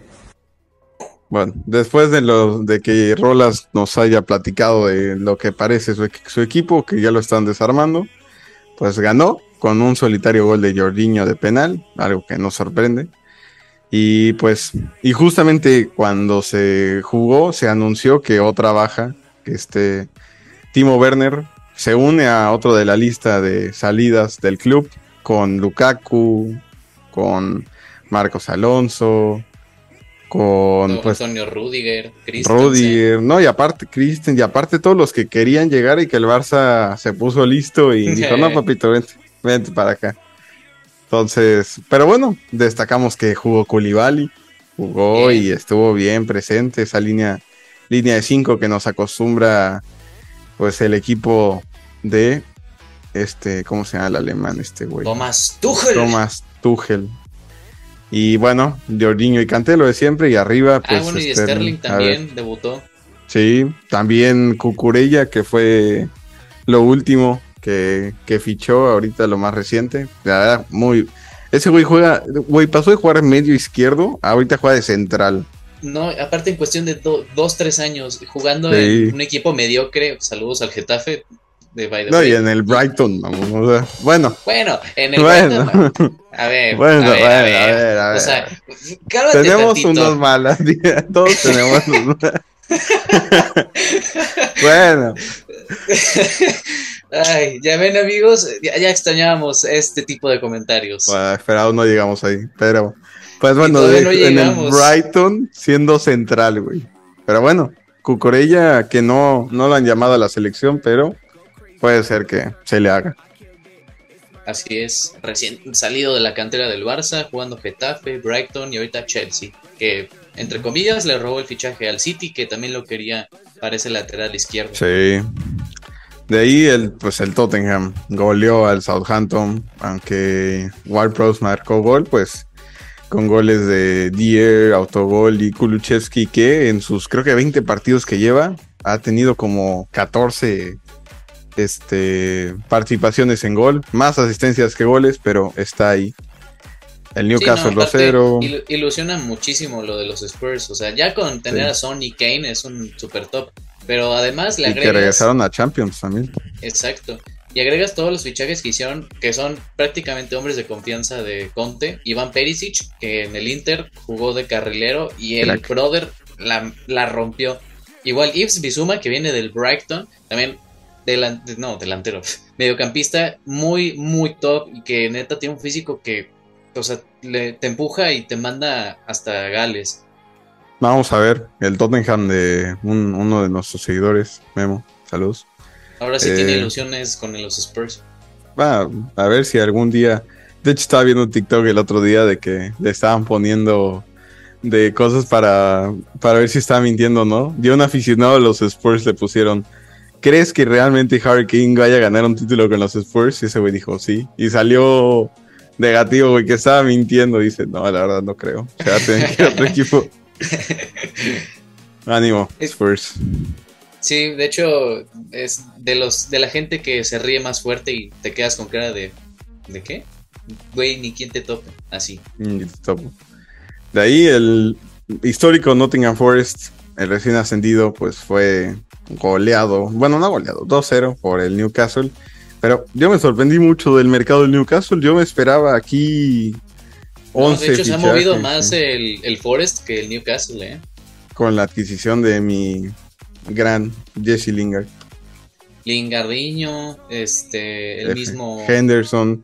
Bueno, después de lo de que Rolas nos haya platicado de lo que parece su equipo, que ya lo están desarmando, pues ganó con un solitario gol de Jorginho de penal, algo que nos sorprende. Y pues, y justamente cuando se jugó, se anunció que otra baja, que este Timo Werner se une a otro de la lista de salidas del club, con Lukaku, con Marcos Alonso, con no, pues, Antonio Rudiger, Rudiger, no, y aparte Christen, y aparte todos los que querían llegar y que el Barça se puso listo y *laughs* dijo, no, papito, vente, vente para acá. Entonces, pero bueno, destacamos que jugó Koulibaly, jugó bien. y estuvo bien presente esa línea, línea de cinco que nos acostumbra pues el equipo de este, ¿cómo se llama el alemán este güey? Thomas Tuchel. Thomas Tuchel. Y bueno, Jorginho y Canté lo de siempre y arriba pues ah, bueno, y Sterling, Sterling también debutó. Sí, también Cucurella que fue lo último que, que, fichó ahorita lo más reciente. La verdad, muy. Ese güey juega. Güey, pasó de jugar medio izquierdo, ahorita juega de central. No, aparte en cuestión de do, dos, tres años, jugando sí. en un equipo mediocre. Saludos al Getafe. De by the no, way. y en el Brighton, vamos, o sea, bueno. Bueno, en el bueno. Brighton. A ver, bueno, a ver, *laughs* bueno, a ver. a ver, a ver. O sea, tenemos tantito. unos malas, todos tenemos unos *laughs* *laughs* Bueno. Ay, ya ven amigos, ya, ya, extrañábamos este tipo de comentarios. Bueno, esperado no llegamos ahí, pero pues bueno, de, no en el Brighton siendo central, güey. Pero bueno, Cucorella que no, no lo han llamado a la selección, pero puede ser que se le haga. Así es, recién salido de la cantera del Barça, jugando Getafe, Brighton y ahorita Chelsea, que entre comillas le robó el fichaje al City, que también lo quería para ese lateral izquierdo. Sí. De ahí el, pues el Tottenham goleó al Southampton, aunque Ward-Prowse marcó gol, pues con goles de Dier, Autogol y Kuluchevsky, que en sus creo que 20 partidos que lleva ha tenido como 14 este, participaciones en gol, más asistencias que goles, pero está ahí. El Newcastle sí, no, 2-0. ilusiona muchísimo lo de los Spurs. O sea, ya con tener sí. a Son y Kane es un super top. Pero además le y agregas. que regresaron a Champions también. Exacto. Y agregas todos los fichajes que hicieron, que son prácticamente hombres de confianza de Conte. Iván Perisic, que en el Inter jugó de carrilero y el Crack. brother la, la rompió. Igual Yves Bizuma, que viene del Brighton, también delan, no, delantero, *laughs* mediocampista muy, muy top y que neta tiene un físico que, o sea, le, te empuja y te manda hasta Gales. Vamos a ver, el Tottenham de un, uno de nuestros seguidores, Memo, saludos. Ahora sí eh, tiene ilusiones con los Spurs. Va, a ver si algún día, de hecho estaba viendo un TikTok el otro día de que le estaban poniendo de cosas para, para ver si estaba mintiendo o no. Y un aficionado de los Spurs le pusieron, ¿crees que realmente Harry King vaya a ganar un título con los Spurs? Y ese güey dijo, sí. Y salió negativo, güey, que estaba mintiendo. Dice, no, la verdad no creo. O sea, *laughs* tienen que ir a otro equipo. *laughs* Ánimo, Spurs. Sí, de hecho, es de los de la gente que se ríe más fuerte y te quedas con cara de. ¿De qué? Güey, ni quién te topa. Así. Ni te topo. De ahí el histórico Nottingham Forest el recién ascendido, pues fue goleado, bueno, no goleado, 2-0 por el Newcastle. Pero yo me sorprendí mucho del mercado del Newcastle. Yo me esperaba aquí 11 de hecho, se ha movido más sí, el, el Forest que el Newcastle, ¿eh? con la adquisición de mi gran Jesse Lingard. Lingardiño, este, el F. mismo Henderson.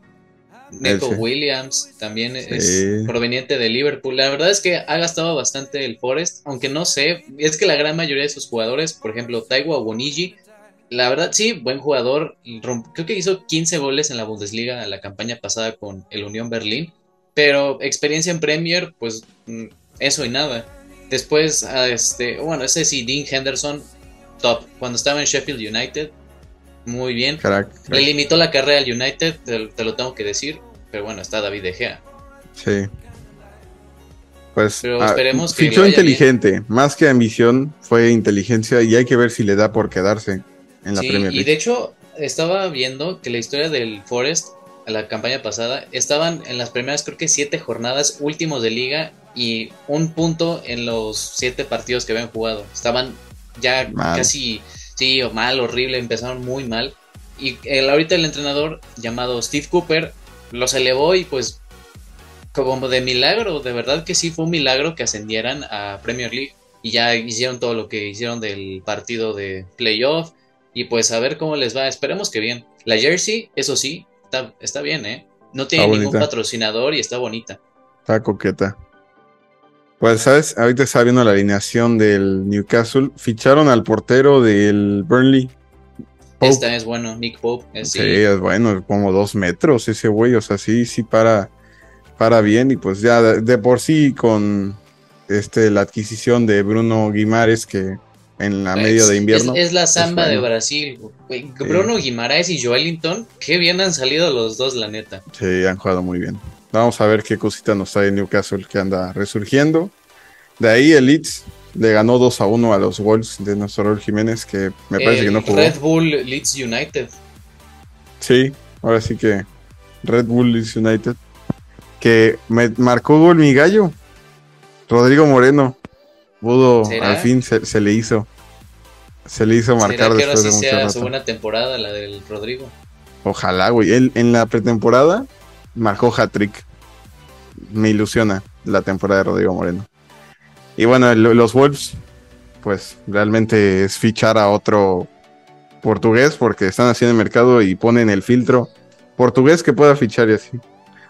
Ese. Williams, también Sí. es proveniente de Liverpool. La verdad es que ha gastado bastante el Forest, aunque no sé, es que la gran mayoría de sus jugadores, por ejemplo, Taiwa Bonigi, la verdad sí, buen jugador, creo que hizo 15 goles en la Bundesliga la campaña pasada con el Unión Berlín, pero experiencia en Premier, pues mm, eso y nada. Después, este, bueno, ese sí, Dean Henderson, top. Cuando estaba en Sheffield United, muy bien. Le limitó la carrera al United, te, te lo tengo que decir, pero bueno, está David De Gea. Sí. Pues Pero ah, que fichó inteligente, más que ambición, fue inteligencia y hay que ver si le da por quedarse en la Sí, Premier y League. de hecho estaba viendo que la historia del Forest a la campaña pasada estaban en las primeras creo que siete jornadas últimos de liga y un punto en los siete partidos que habían jugado. Estaban ya Mal. casi, sí, o mal, horrible, empezaron muy mal. Y el, ahorita el entrenador llamado Steve Cooper los elevó y pues como de milagro, de verdad que sí fue un milagro que ascendieran a Premier League y ya hicieron todo lo que hicieron del partido de playoff y pues a ver cómo les va, esperemos que bien. La jersey, eso sí, está, está bien, ¿eh? No tiene Está ningún bonita. patrocinador y está bonita. Está coqueta. Pues, ¿sabes? Ahorita está viendo la alineación del Newcastle. Ficharon al portero del Burnley. Pope. Esta es bueno, Nick Pope. es- Sí, es bueno, como dos metros ese güey. O sea, sí, sí para, para bien. Y pues ya de, de por sí con este la adquisición de Bruno Guimares, que en la medio de invierno. Es, es la samba de. Brasil. Bruno Guimaraes y Joelinton, qué bien han salido los dos, la neta. Sí, han jugado muy bien. Vamos a ver qué cosita nos trae Newcastle que anda resurgiendo. De ahí el Leeds le ganó 2 a 1 a los Wolves de nuestro Jiménez, que me parece El que no jugó. Red Bull Leeds United. Sí, ahora sí que Red Bull Leeds United. Que me marcó gol mi gallo. Rodrigo Moreno. Pudo, ¿Será? al fin se, se le hizo. Se le hizo marcar ¿Será que ahora después sí de mucho sea rato. su buena temporada, la del Rodrigo? Ojalá, güey. Él en la pretemporada marcó hat-trick. Me ilusiona la temporada de Rodrigo Moreno. Y bueno, los Wolves, pues realmente es fichar a otro portugués porque están haciendo el mercado y ponen el filtro portugués que pueda fichar y así.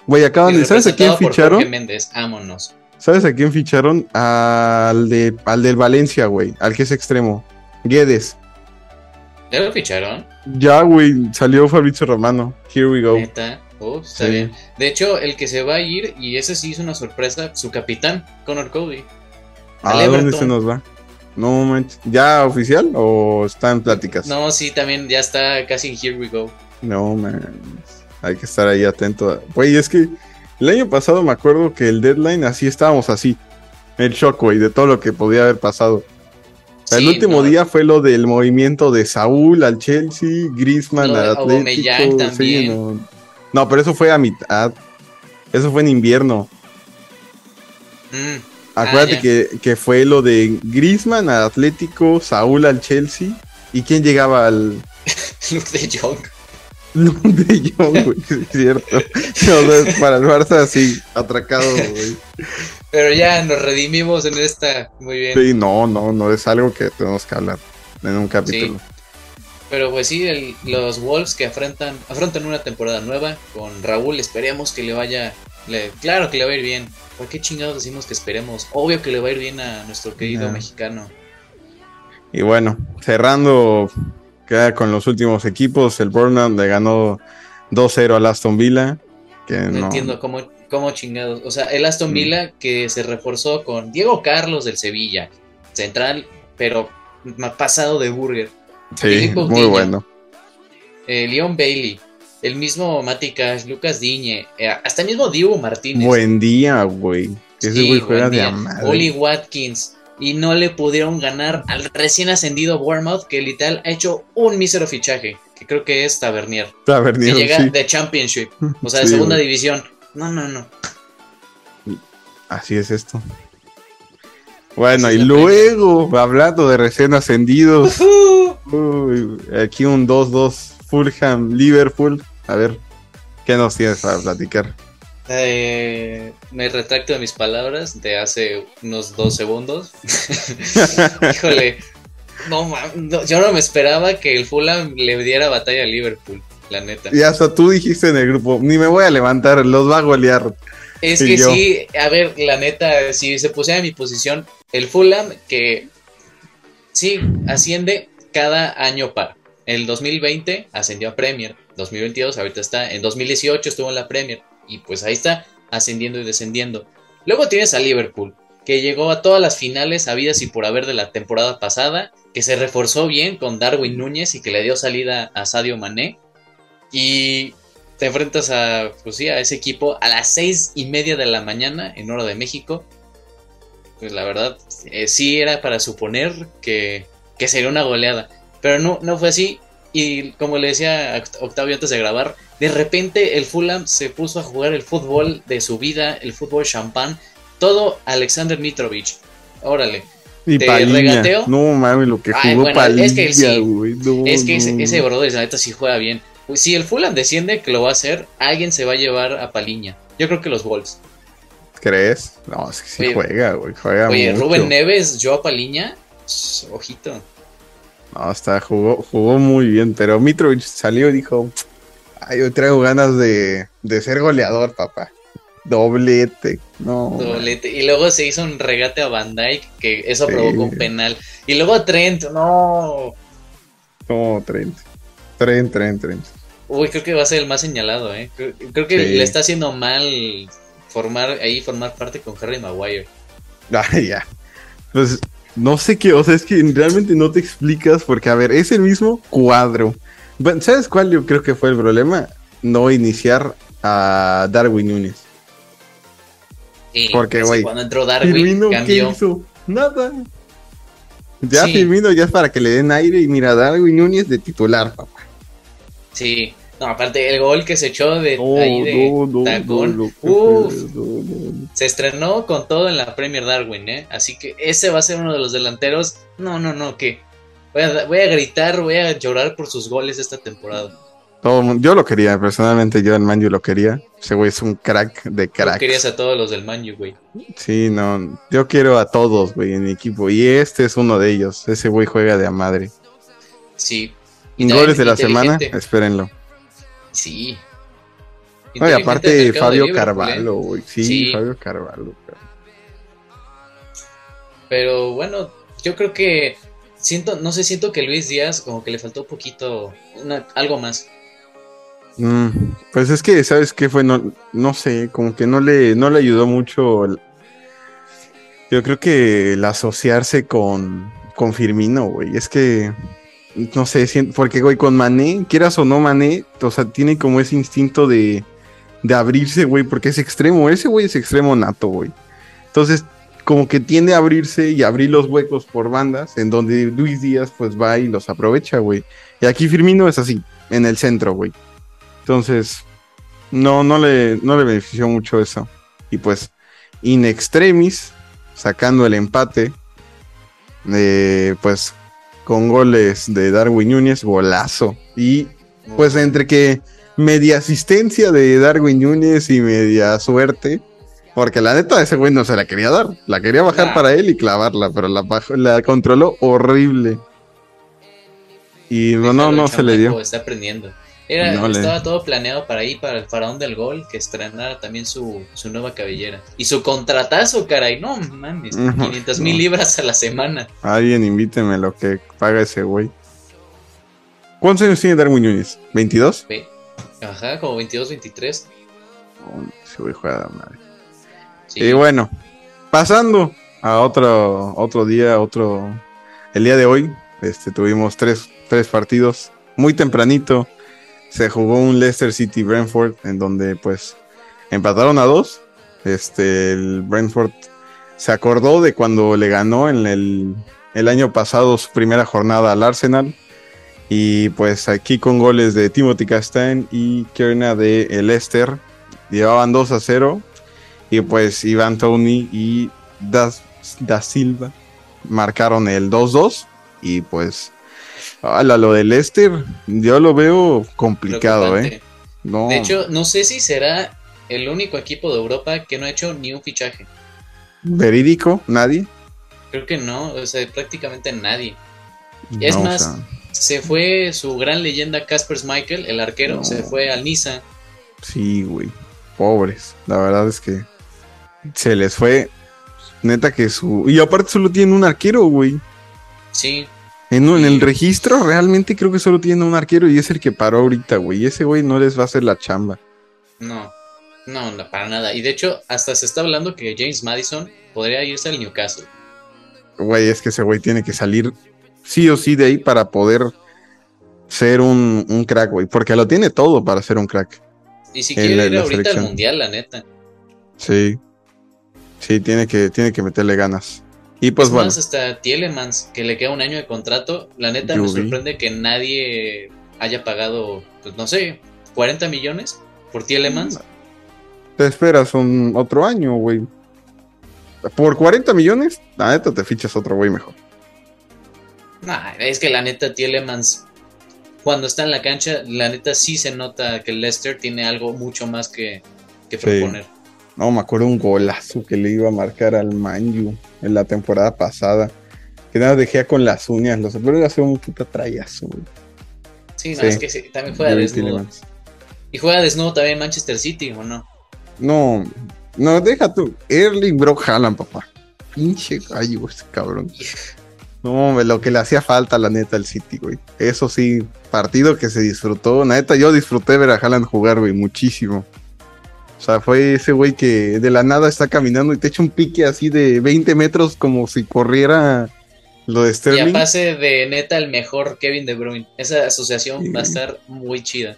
Güey, acaban de. ¿Sabes a quién ficharon? Jorge Méndez, vámonos. ¿Sabes a quién ficharon? Al, de, al del Valencia, güey. Al que es extremo. Guedes. ¿Ya lo ficharon? Ya, güey, salió Fabrizio Romano. Here we go. Neta. Está Sí. bien. De hecho, el que se va a ir, y ese sí es una sorpresa, su capitán, Connor Cody. ¿A dónde Everton. se nos va? No manches. ¿Ya oficial o está en pláticas? No, sí, también ya está casi en Here We Go. No, man. Hay que estar ahí atento. Güey, es que el año pasado me acuerdo que el deadline así estábamos así. El shock, güey, de todo lo que podía haber pasado. El último no, día fue lo del movimiento de Saúl al Chelsea, Griezmann al Atlético. Sí, no. No, pero eso fue a mitad. Eso fue en invierno. Mm, Acuérdate ya. que, que fue lo de Griezmann al Atlético, Saúl al Chelsea. ¿Y quién llegaba al *laughs* Luke de Jong. Luke de Jong, güey? Es cierto. Para el Barça, sí, atracado, güey. Pero ya nos redimimos en esta. Muy bien. Sí, no, no, no es algo que tenemos que hablar en un capítulo. Pero pues sí, el- los Wolves que afrontan, afrontan una temporada nueva con Raúl, esperemos que le vaya. le- claro que le va a ir bien. ¿Por qué chingados decimos que esperemos? Obvio que le va a ir bien a nuestro querido mexicano. Y bueno, cerrando queda con los últimos equipos, el Burnham le ganó 2-0 al Aston Villa. Que No, no, entiendo cómo, cómo chingados. O sea, el Aston Mm. Villa que se reforzó con Diego Carlos del Sevilla, central, pero pasado de burger. Sí, muy bueno. Eh, Leon Bailey, el mismo Mati Cash, Lucas Diñe, eh, hasta el mismo Diego Martínez. Buen día, güey. Ese Sí, güey juega de. Oli Watkins. Y no le pudieron ganar al recién ascendido Bournemouth, que literal ha hecho un mísero fichaje, que creo que es Tavernier, que Tavernier, llega sí. de Championship, o sea, de *laughs* Sí, segunda güey. división. No, no, no. Así es esto. Bueno, y luego, hablando de recién ascendidos, *laughs* uy, aquí un 2-2 Fulham, Liverpool. A ver, ¿qué nos tienes para platicar? Eh, me retracto de mis palabras de hace unos dos segundos. *laughs* Híjole, no, no, yo no me esperaba que el Fulham le diera batalla a Liverpool, la neta. Y hasta tú dijiste en el grupo, ni me voy a levantar, los va a golear. Es y que yo. sí, a ver, la neta, si se pusiera en mi posición, el Fulham que sí asciende cada año par. El 2020 ascendió a Premier, 2022 ahorita está, en 2018 estuvo en la Premier y pues ahí está ascendiendo y descendiendo. Luego tienes a Liverpool, que llegó a todas las finales habidas y por haber de la temporada pasada, que se reforzó bien con Darwin Núñez y que le dio salida a Sadio Mané. Y te enfrentas a, pues a ese equipo a las seis y media de la mañana en hora de México. Pues la verdad, eh, sí era para suponer que, que sería una goleada. Pero no, no fue así. Y como le decía a Octavio antes de grabar, de repente el Fulham se puso a jugar el fútbol de su vida, el fútbol champán. Todo Alexander Mitrovic. Órale. Y ¿Te Paliña. regateo? No mames, lo que Ay, jugó bueno, Paliña, es que sí. güey. No, Es que ese, no. ese brother, la neta, sí juega bien. Pues, si el Fulham desciende, que lo va a hacer, alguien se va a llevar a Paliña. Yo creo que los Wolves. ¿Crees? No, es que sí Oye, juega, güey. Juega Oye, mucho. Rubén Neves, yo a Paliña, ojito. No, está, jugó, jugó muy bien, pero Mitrovic salió y dijo, ay, yo traigo ganas de, de ser goleador, papá. Doblete. No. Doblete. Y luego se hizo un regate a Van Dyke, que eso Sí. provocó un penal. Y luego a Trent, no. No, 30. 30, 30, 30. Uy, creo que va a ser el más señalado, ¿eh? Creo, creo que Sí. le está haciendo mal formar ahí, formar parte con Harry Maguire. Ay, *laughs* ya. Pues no sé qué, o sea, es que realmente no te explicas porque, a ver, es el mismo cuadro. Bueno, ¿Sabes cuál yo creo que fue el problema? No iniciar a Darwin Núñez. Y Porque, güey, cuando entró Darwin, Firmino, ¿qué hizo? Nada. Ya Sí. Firmino ya es para que le den aire y mira, Darwin Núñez de titular, papá. Sí. No, aparte, el gol que se echó de No, ahí de no, no, tacón. no, no, Uf. no, no, no. Se estrenó con todo en la Premier Darwin, ¿eh? Así que ese va a ser uno de los delanteros. No, no, no, que voy a, voy a gritar, voy a llorar por sus goles esta temporada. Todo el mundo- yo lo quería, personalmente yo en Manju lo quería. Ese güey es un crack de Tú crack. querías a todos los del Manu, güey. Sí, no, yo quiero a todos, güey, en mi equipo. Y este es uno de ellos. Ese güey juega de a madre. Sí. Goles de la semana, espérenlo. Sí. No, y aparte de Fabio Liverpool, ¿eh? Carvalho, güey. Sí, Sí. Fabio Carvalho. pero- Pero bueno, yo creo que siento, no sé, siento que Luis Díaz como que le faltó un poquito, una- algo más. Mm, pues es que, ¿sabes qué fue? No, no sé, como que no le, no le ayudó mucho. el- Yo creo que el asociarse con, con Firmino, güey. Es que, no sé, porque, güey, con Mané, quieras o no Mané, o sea, tiene como ese instinto de, de abrirse, güey, porque es extremo. Ese güey es extremo nato, güey. Entonces, como que tiende a abrirse y abrir los huecos por bandas, en donde Luis Díaz, pues va y los aprovecha, güey. Y aquí Firmino es así, en el centro, güey. Entonces, no, no le, no le benefició mucho eso. Y pues, in extremis, sacando el empate, eh, pues con goles de Darwin Núñez, golazo. Y pues entre que media asistencia de Darwin Núñez y media suerte, porque la neta ese güey no se la quería dar, la quería bajar Nah. para él y clavarla, pero la, bajó- la controló horrible. Y no, no, no se le dio. Está aprendiendo. Era, estaba todo planeado para ahí, para el faraón del gol, que estrenara también su, su nueva cabellera. Y su contratazo, caray. No mames, Ujú, 500 mil no. libras a la semana. Alguien invíteme lo que paga ese güey. ¿Cuántos años tiene Darwin Núñez? ¿22? Ve. Ajá, como 22, 23. Oh, ese güey juega de madre. Sí. Y bueno, pasando a otro, otro día, otro. El día de hoy, este, tuvimos tres, tres partidos. Muy tempranito se jugó un Leicester City Brentford, en donde pues empataron a dos. Este, el Brentford se acordó de cuando le ganó en el, el año pasado su primera jornada al Arsenal. Y pues aquí con goles de Timothy Castain y Kierna de Leicester. Llevaban 2 a 0. Y pues Ivan Tony y Das da Silva marcaron el 2-2 y pues ala, lo del Leicester yo lo veo complicado, ¿eh? No. De hecho, no sé si será el único equipo de Europa que no ha hecho ni un fichaje. ¿Verídico? ¿Nadie? Creo que no, o sea, prácticamente nadie. es más, se fue su gran leyenda Casper Michael, el arquero, se fue al Niza. Sí, güey. Pobres. La verdad es que se les fue. Neta que su. Y aparte solo tienen un arquero, güey. Sí. En, en, el registro realmente creo que solo tienen un arquero y es el que paró ahorita, güey. Y ese güey no les va a hacer la chamba. No. No, no, para nada. Y de hecho, hasta se está hablando que James Madison podría irse al Newcastle. Güey, es que ese güey tiene que salir sí o sí de ahí para poder ser un, un crack, güey. Porque lo tiene todo para ser un crack. Y si quiere ir ahorita al mundial, la neta. Sí. Sí, tiene que, tiene que meterle ganas. Y pues bueno. Más hasta Tielemans, que le queda un año de contrato. La neta me sorprende que nadie haya pagado, pues no sé, 40 millones por Tielemans. Te esperas un otro año, güey. Por 40 millones, la neta te fichas otro güey mejor. Nah, es que la neta Tielemans cuando está en la cancha, la neta sí se nota que el Leicester tiene algo mucho más que, proponer. No, me acuerdo un golazo que le iba a marcar al Manju en la temporada pasada. Que nada dejé con las uñas, los pero iba a un puta trayazo, güey. Sí, no, es que sí, también juega desnudo. Y juega desnudo también en Manchester City, ¿o no? No, no, deja tú. Erling Brock Haaland, papá. Pinche gallo este cabrón. No, lo que le hacía falta, la neta, al City, güey. Eso sí, partido que se disfrutó. La neta, yo disfruté ver a Haaland jugar, güey, muchísimo. O sea, fue ese güey que de la nada está caminando y te echa un pique así de 20 metros como si corriera lo de Sterling. Y a pase de neta el mejor Kevin De Bruyne. Esa asociación va a estar muy chida.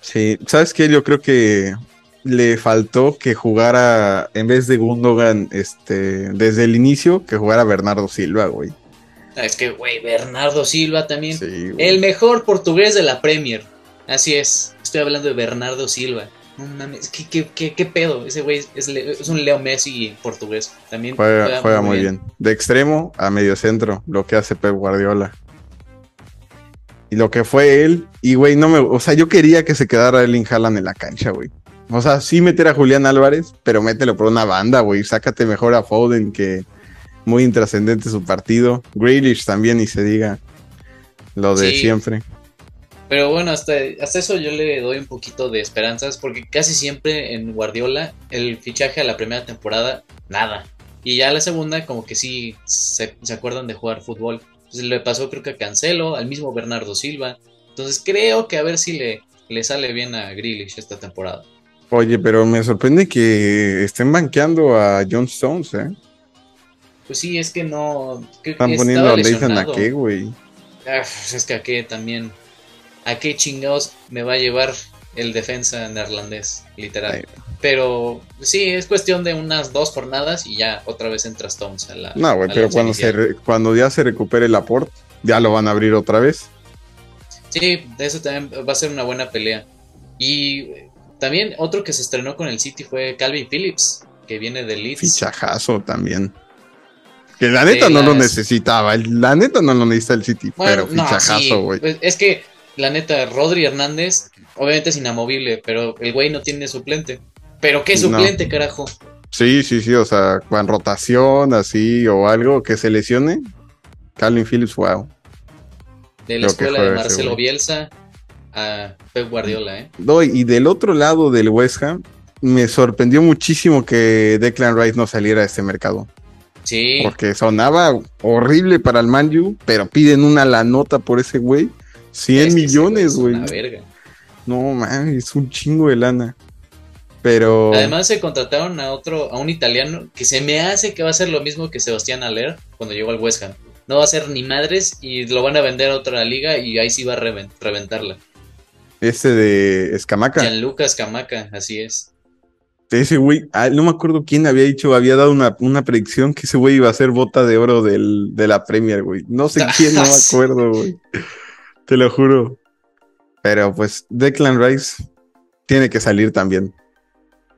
Sí, ¿sabes qué? Yo creo que le faltó que jugara, en vez de Gundogan, este, desde el inicio, que jugara Bernardo Silva, güey. Es que, güey, Bernardo Silva también. el mejor portugués de la Premier. Así es. Estoy hablando de Bernardo Silva. No mames, ¿qué, qué, pedo? Ese güey es, un Leo Messi portugués. También juega, muy bien. De extremo a medio centro, lo que hace Pep Guardiola. Y lo que fue él, y güey, no me. O sea, yo quería que se quedara Erling Haaland en la cancha, güey. O sea, sí meter a Julián Álvarez, pero mételo por una banda, güey. Sácate mejor a Foden que muy intrascendente su partido. Grealish también, y se diga lo de siempre. Pero bueno, hasta, hasta eso yo le doy un poquito de esperanzas, porque casi siempre en Guardiola el fichaje a la primera temporada, nada. Y ya a la segunda, como que sí se, acuerdan de jugar fútbol. Entonces le pasó creo que a Cancelo, al mismo Bernardo Silva. Entonces creo que a ver si le, le sale bien a Grealish esta temporada. Oye, pero me sorprende que estén banqueando a John Stones, ¿eh? Pues sí, es que no. Están poniendo a dicen a qué, güey. Ah, pues es que a qué también. ¿A qué chingados me va a llevar el defensa neerlandés? Literal. Pero sí, es cuestión de unas dos jornadas y ya otra vez entra Stones a la. No, güey, pero cuando, se cuando ya se recupere el aporte, ya lo van a abrir otra vez. Sí, de eso también va a ser una buena pelea. Y también otro que se estrenó con el City fue Calvin Phillips, que viene del Leeds. Fichajazo también. Que la neta no lo necesitaba, la neta no lo necesita el City, pero fichajazo, güey. Pues es que la neta, Rodri Hernández, obviamente es inamovible, pero el güey no tiene suplente. ¿Pero qué suplente, carajo? Sí, sí, sí, o sea, con rotación así o algo que se lesione. Calvin Phillips, wow. De la escuela de Marcelo Bielsa a Pep Guardiola, ¿eh? y del otro lado del West Ham, me sorprendió muchísimo que Declan Rice no saliera a este mercado. Sí. Porque sonaba horrible para el Manju, pero piden una la nota por ese güey. 100 millones, güey. No, man, es un chingo de lana. Pero. Además se contrataron a otro, a un italiano que se me hace que va a ser lo mismo que Sebastián Aller cuando llegó al West Ham. No va a ser ni madres y lo van a vender a otra liga y ahí sí va a reventarla. Ese de Escamaca. Gianluca Escamaca, así es. Ese güey, ah, no me acuerdo quién había dicho, había dado una, predicción que ese güey iba a ser bota de oro del, de la Premier, güey. No sé *laughs* quién, no me acuerdo, güey. Te lo juro. Pero pues Declan Rice tiene que salir también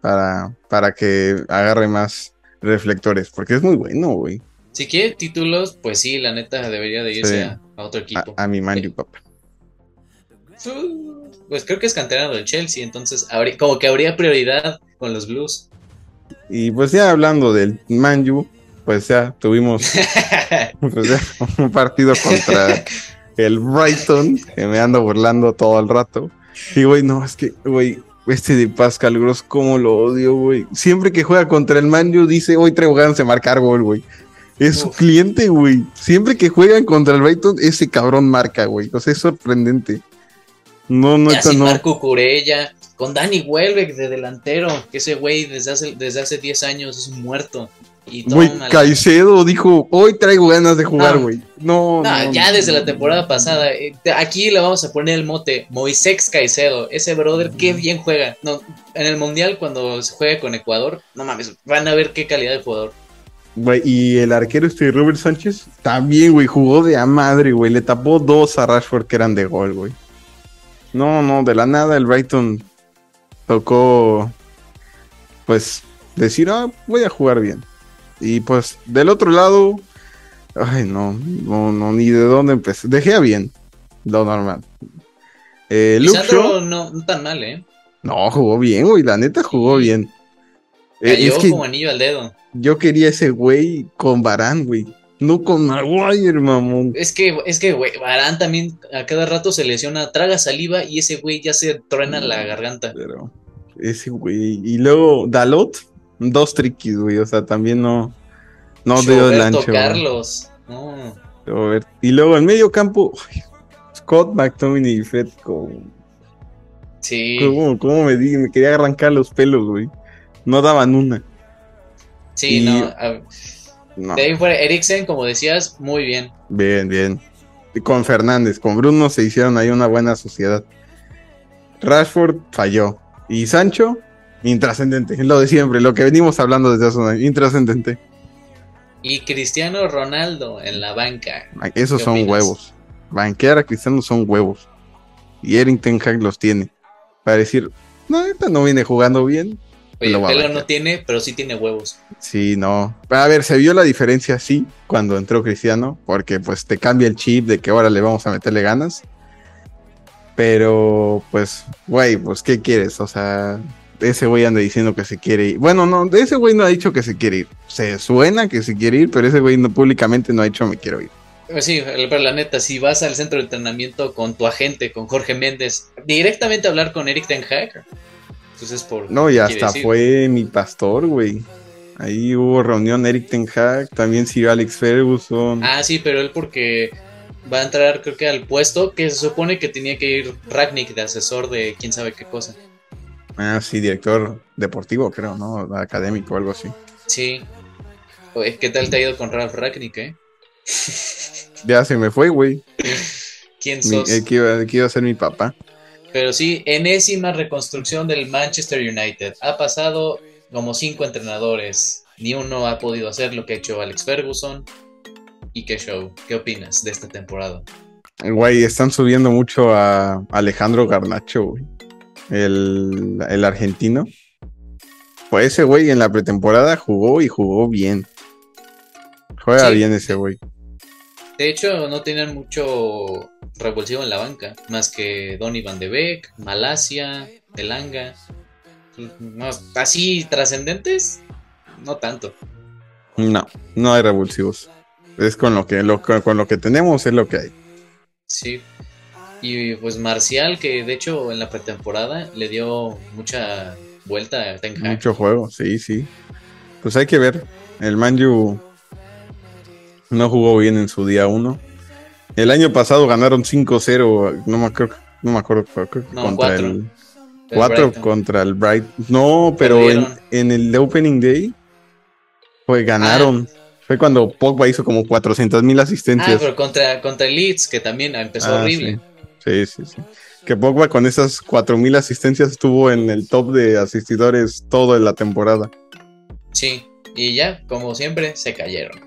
para, para que agarre más. reflectores, porque es muy bueno, güey. Si quiere títulos, pues sí, la neta debería de irse Sí. a, a otro equipo. A, a mi Manju, papá. Pues creo que es canterano del Chelsea, entonces habría- como que habría prioridad con los Blues. Y pues ya hablando del Manju, pues ya tuvimos *laughs* pues ya, un partido contra *laughs* el Brighton, que me ando burlando todo el rato. Y güey, no, es que, güey, este de Pascal Gross, cómo lo odio, güey. Siempre que juega contra el Manju dice, hoy traigo ganas de marcar gol, güey. Es su cliente, güey. Siempre que juegan contra el Brighton, ese cabrón marca, güey. O sea, es sorprendente. No, no, sin no. Marco Curella, con Danny Welbeck de delantero, que ese güey desde hace, desde hace 10 años es muerto. Y Güey. Caicedo dijo, hoy traigo ganas de jugar, güey. No, No, no, ya no. desde la temporada pasada. eh, Aquí le vamos a poner el mote Moisés Caicedo. Ese brother, qué bien juega. No, en el mundial, cuando se juegue con Ecuador, no mames, van a ver qué calidad de jugador. Güey, y el arquero este Robert Sánchez también, güey, jugó de a madre, güey. Le tapó dos a Rashford que eran de gol, güey. No, no, de la nada el Brighton tocó, pues, decir, ah, voy a jugar bien. Y pues, del otro lado, ay, no, no, no, ni de dónde empecé. Dejé a bien, lo normal. Eh, Luke no, no tan mal, ¿eh? no, jugó bien, güey, la neta jugó bien. Eh, Cayó es que como anillo al dedo. yo quería ese güey con Barán, güey. No con Maguire, mamón. Es que, es que, güey, Barán también a cada rato se lesiona, traga saliva y ese güey ya se truena la garganta. Pero ese güey. Y luego Dalot, dos triquis, güey. O sea, también no. No dio el ancho. Carlos. No. Y luego en medio campo, uy, Scott McTominay y Fred. ¿Cómo, Sí, cómo, cómo me, di, me quería arrancar los pelos, güey? No daban una. sí, y- no. a- No. De ahí fuera, Eriksen, como decías, muy bien. Bien, bien. Y con Fernández, con Bruno se hicieron ahí una buena sociedad. Rashford falló. Y Sancho, intrascendente. *laughs* Lo de siempre, lo que venimos hablando desde hace un año. Intrascendente. Y Cristiano Ronaldo en la banca. Esos ¿Qué son opinas? huevos. Banquear a Cristiano son huevos. Y Erin Ten Hag los tiene. Para decir, no, esta no viene jugando bien. Oye, pelo no tiene, pero sí tiene huevos. Sí, no. A ver, se vio la diferencia, sí, cuando entró Cristiano. Porque pues te cambia el chip de que ahora le vamos a meterle ganas. Pero, pues, güey, pues, ¿qué quieres? O sea, ese güey anda diciendo que se quiere ir. Bueno, no, ese güey no ha dicho que se quiere ir. Se suena que se quiere ir, pero ese güey no, públicamente no ha dicho me quiero ir. Pues sí, pero la neta, si vas al centro de entrenamiento con tu agente, con Jorge Méndez, directamente a hablar con Eric Ten Hag, pues es por... No, y hasta fue mi pastor, güey. Ahí hubo reunión Eric Ten Hag, también Sir Alex Ferguson. Ah, sí, pero él porque va a entrar creo que al puesto que se supone que tenía que ir Ragnick de asesor de quién sabe qué cosa. Ah, sí, director deportivo, creo, ¿no? Académico algo así. Sí. ¿qué tal te ha ido con Ralph Ragnick, eh? *laughs* Ya se me fue, güey. ¿Quién Mi- sos? El que, iba, el que iba a ser mi papá. Pero sí, enésima reconstrucción del Manchester United. Ha pasado como cinco entrenadores. Ni uno ha podido hacer lo que ha hecho Alex Ferguson. ¿Y qué show? ¿Qué opinas de esta temporada? Güey, están subiendo mucho a Alejandro Garnacho, güey. El, el argentino. Pues ese güey en la pretemporada jugó y jugó bien. Juega Sí. bien ese güey. De hecho, no tienen mucho revulsivo en la banca. Más que Donny Van de Beek, Malasia, Elanga. No, así trascendentes, no tanto. No, no hay revulsivos. Es con lo que lo, con lo que tenemos es lo que hay. Sí. Y pues Marcial, que de hecho en la pretemporada le dio mucha vuelta a Ten Hag. Mucho juego, sí, sí. Pues hay que ver. El Manju no jugó bien en su día 1. El año pasado ganaron 5-0, no me acuerdo, no me acuerdo creo que No, contra cuatro. el El 4 Brighton. contra el Bright. No, pero en, en el Opening Day pues ganaron. Fue cuando Pogba hizo como 400 mil Ah, asistencias. pero contra, contra el Leeds, que también empezó Ah, horrible. Sí, sí, sí. Que Pogba con esas 4000 asistencias estuvo en el top de asistidores todo en la temporada. Sí. Y ya, como siempre, se cayeron.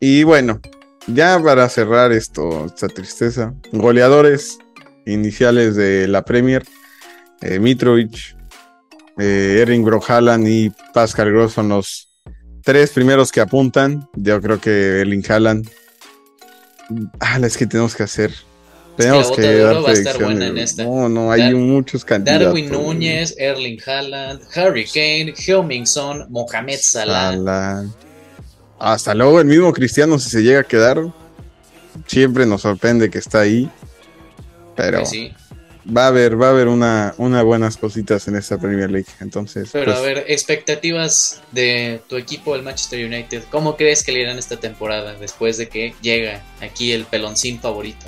Y bueno, ya para cerrar esto, esta tristeza, goleadores iniciales de la Premier, eh, Mitrovic, eh, Erling Brock Haaland y Pascal Gross son los tres primeros que apuntan, yo creo que el Haaland. Ah, es que tenemos que hacer. Tenemos que, dar va a estar buena en esta. No, no, hay muchos candidatos. Darwin Núñez, Erling Haaland, Harry Kane, heung Son, Mohamed Salah. Hasta luego el mismo Cristiano si se llega a quedar. Siempre nos sorprende que está ahí. Pero pues sí va a haber, va a haber una, una buenas cositas en esta Premier League. Entonces. Pero a pues, ver, expectativas de tu equipo, el Manchester United. ¿Cómo crees que le irán esta temporada después de que llega aquí el peloncín favorito?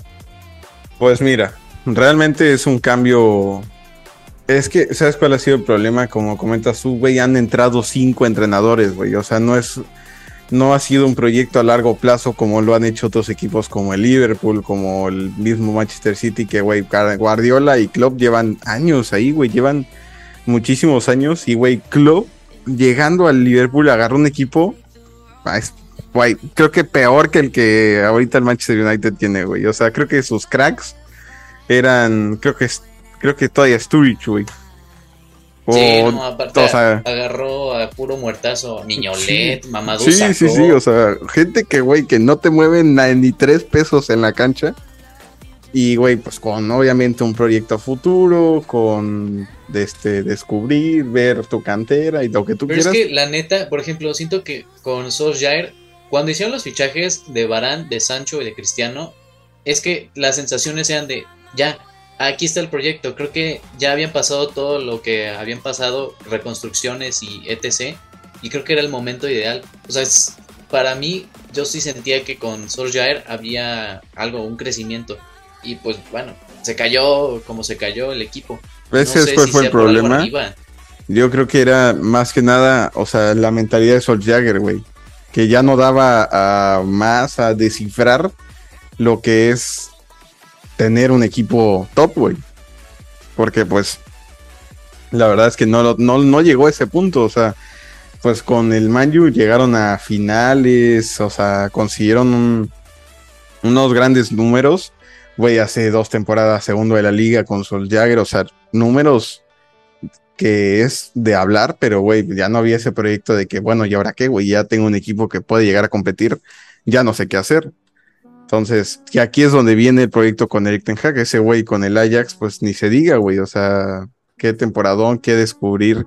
Pues mira, realmente es un cambio. Es que, ¿sabes cuál ha sido el problema? Como comentas tú, güey, han entrado cinco entrenadores, güey. O sea, no es no ha sido un proyecto a largo plazo como lo han hecho otros equipos como el Liverpool, como el mismo Manchester City, que, güey, Guardiola y Klopp llevan años ahí, güey, llevan muchísimos años y, güey, Klopp llegando al Liverpool agarró un equipo, güey, creo que peor que el que ahorita el Manchester United tiene, güey. O sea, creo que sus cracks eran, creo que, creo que todavía Sturridge, güey. Sí, no, aparte agarró a puro muertazo Miñolet, sí, Mamadou Sí, sí, sí, o sea, gente que, güey, que no te mueven ni tres pesos en la cancha. Y, güey, pues con obviamente un proyecto futuro, con este, descubrir, ver tu cantera y lo que tú quieras. Pero es que la neta, por ejemplo, siento que con Solskjaer, cuando hicieron los fichajes de Barán, de Sancho y de Cristiano, es que las sensaciones eran de, ya, aquí está el proyecto. Creo que ya habían pasado todo lo que habían pasado, reconstrucciones y etc. Y creo que era el momento ideal. O sea, para mí, yo sí sentía que con Solskjaer había algo, un crecimiento. Y pues bueno, se cayó como se cayó el equipo. Ese fue el problema. Yo creo que era más que nada, o sea, la mentalidad de Solskjaer, güey. Que ya no daba más a descifrar lo que es tener un equipo top, güey. Porque pues la verdad es que no, no, no llegó a ese punto, o sea, pues con el Manju llegaron a finales, o sea, consiguieron unos grandes números, güey, hace dos temporadas segundo de la liga con Jagger, o sea, números que es de hablar, pero güey, ya no había ese proyecto de que, bueno, ¿y ahora qué, güey? Ya tengo un equipo que puede llegar a competir, ya no sé qué hacer. Entonces, que aquí es donde viene el proyecto con Eric Ten Hag, ese güey con el Ajax, pues ni se diga, güey, o sea, qué temporadón, qué descubrir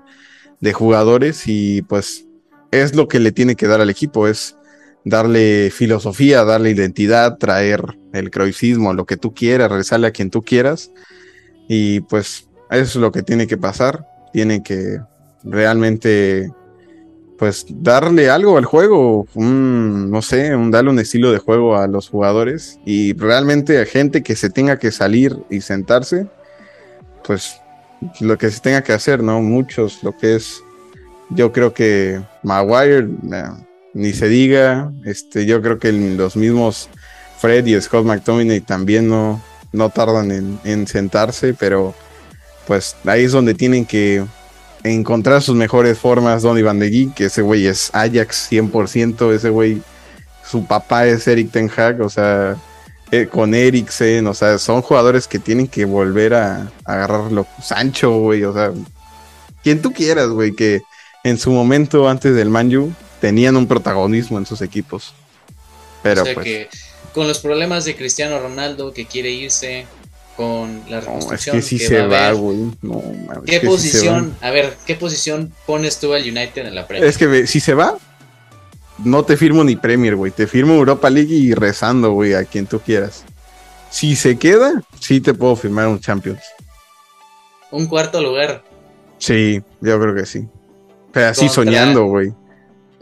de jugadores y pues es lo que le tiene que dar al equipo, es darle filosofía, darle identidad, traer el croicismo, lo que tú quieras, rezarle a quien tú quieras y pues eso es lo que tiene que pasar, tiene que realmente pues darle algo al juego, no sé, un, darle un estilo de juego a los jugadores y realmente a gente que se tenga que salir y sentarse, pues lo que se tenga que hacer, ¿no? Muchos, lo que es, yo creo que Maguire, ni se diga, este, yo creo que los mismos Fred y Scott McTominay también no, no tardan en sentarse, pero pues ahí es donde tienen que encontrar sus mejores formas Donny Van de Geek, que ese güey es Ajax 100%, ese güey, su papá es Eric Ten Hag, o sea, eh, con Eriksen, o sea, son jugadores que tienen que volver a, agarrarlo. Sancho, güey, o sea, quien tú quieras, güey, que en su momento antes del Manju tenían un protagonismo en sus equipos. Pero pues... que con los problemas de Cristiano Ronaldo que quiere irse, con la reconstrucción. No, es que si se va, güey. No, ¿Qué posición? a ver, ¿qué posición pones tú al United en la Premier? Es que si se va, no te firmo ni Premier, güey. Te firmo Europa League y rezando, güey, a quien tú quieras. Si se queda, sí te puedo firmar un Champions. Un cuarto lugar. Sí, yo creo que sí. Pero así soñando, güey.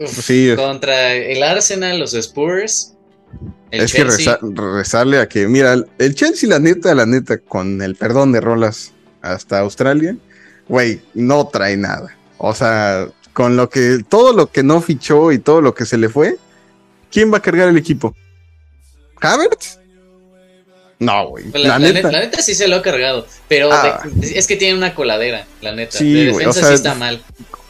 Sí. Contra el Arsenal, los Spurs es que rezarle a que, mira, el Chelsea, la neta, la neta, con el perdón de rolas hasta Australia, güey, no trae nada. O sea, con lo que, todo lo que no fichó y todo lo que se le fue, ¿quién va a cargar el equipo? ¿Havertz? No, güey. Pues la, neta. sí se lo ha cargado, pero ah. es que tiene una coladera, la neta. Sí, de defensa sí está mal.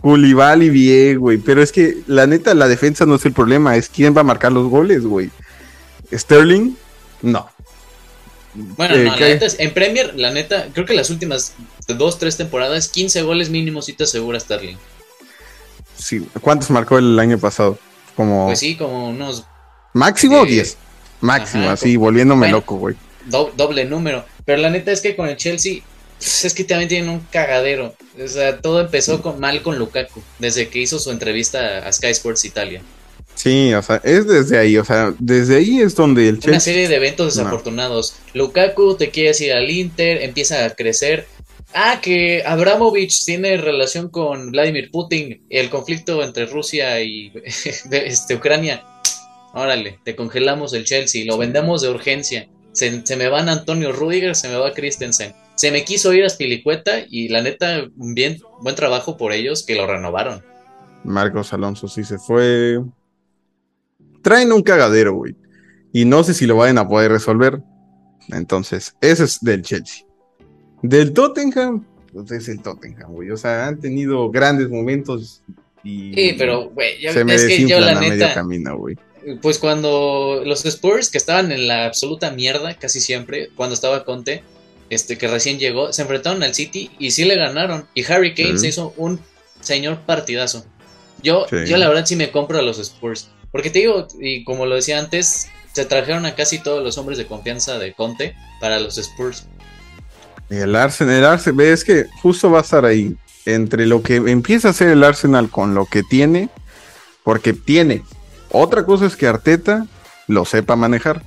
y bien, güey. Pero es que la neta, la defensa no es el problema, es quién va a marcar los goles, güey. Sterling, no. Bueno, no, eh, la neta en Premier, la neta, creo que las últimas dos, tres temporadas, 15 goles mínimos y te asegura Sterling. sí, ¿cuántos marcó el año pasado? Como Pues sí, como unos máximo eh, 10. Máximo, ajá, así, como- volviéndome bueno. loco, güey. do- doble número. Pero la neta es que con el Chelsea, pues, es que también tienen un cagadero. O sea, todo empezó con, mal con Lukaku, desde que hizo su entrevista a Sky Sports Italia. Sí, o sea, es desde ahí, o sea, desde ahí es donde el Una Chelsea serie de eventos No. desafortunados. Lukaku te quieres ir al Inter, empieza a crecer. Ah, que Abramovich tiene relación con Vladimir Putin, el conflicto entre Rusia y *laughs* este, Ucrania. Órale, te congelamos el Chelsea, lo vendemos de urgencia. Se, se me van Antonio Rudiger, se me va Christensen. Se me quiso ir a Spilicueta y la neta, bien, buen trabajo por ellos que lo renovaron. Marcos Alonso sí se fue. Traen un cagadero, güey. Y no sé si lo vayan a poder resolver. Entonces, ese es del Chelsea. Del Tottenham, pues es el Tottenham, güey. O sea, han tenido grandes momentos y Sí, pero, güey, ya- se me es que yo la neta, camino, güey. Pues cuando los Spurs, que estaban en la absoluta mierda casi siempre, cuando estaba Conte, este que recién llegó, se enfrentaron al City y sí le ganaron. Y Harry Kane se hizo un señor partidazo. Yo, Sí. yo la verdad sí me compro a los Spurs. Porque te digo, y como lo decía antes, se trajeron a casi todos los hombres de confianza de Conte para los Spurs. Y el Arsenal, el Arsenal, ves que justo va a estar ahí. Entre lo que empieza a hacer el Arsenal con lo que tiene, porque tiene. Otra cosa es que Arteta lo sepa manejar.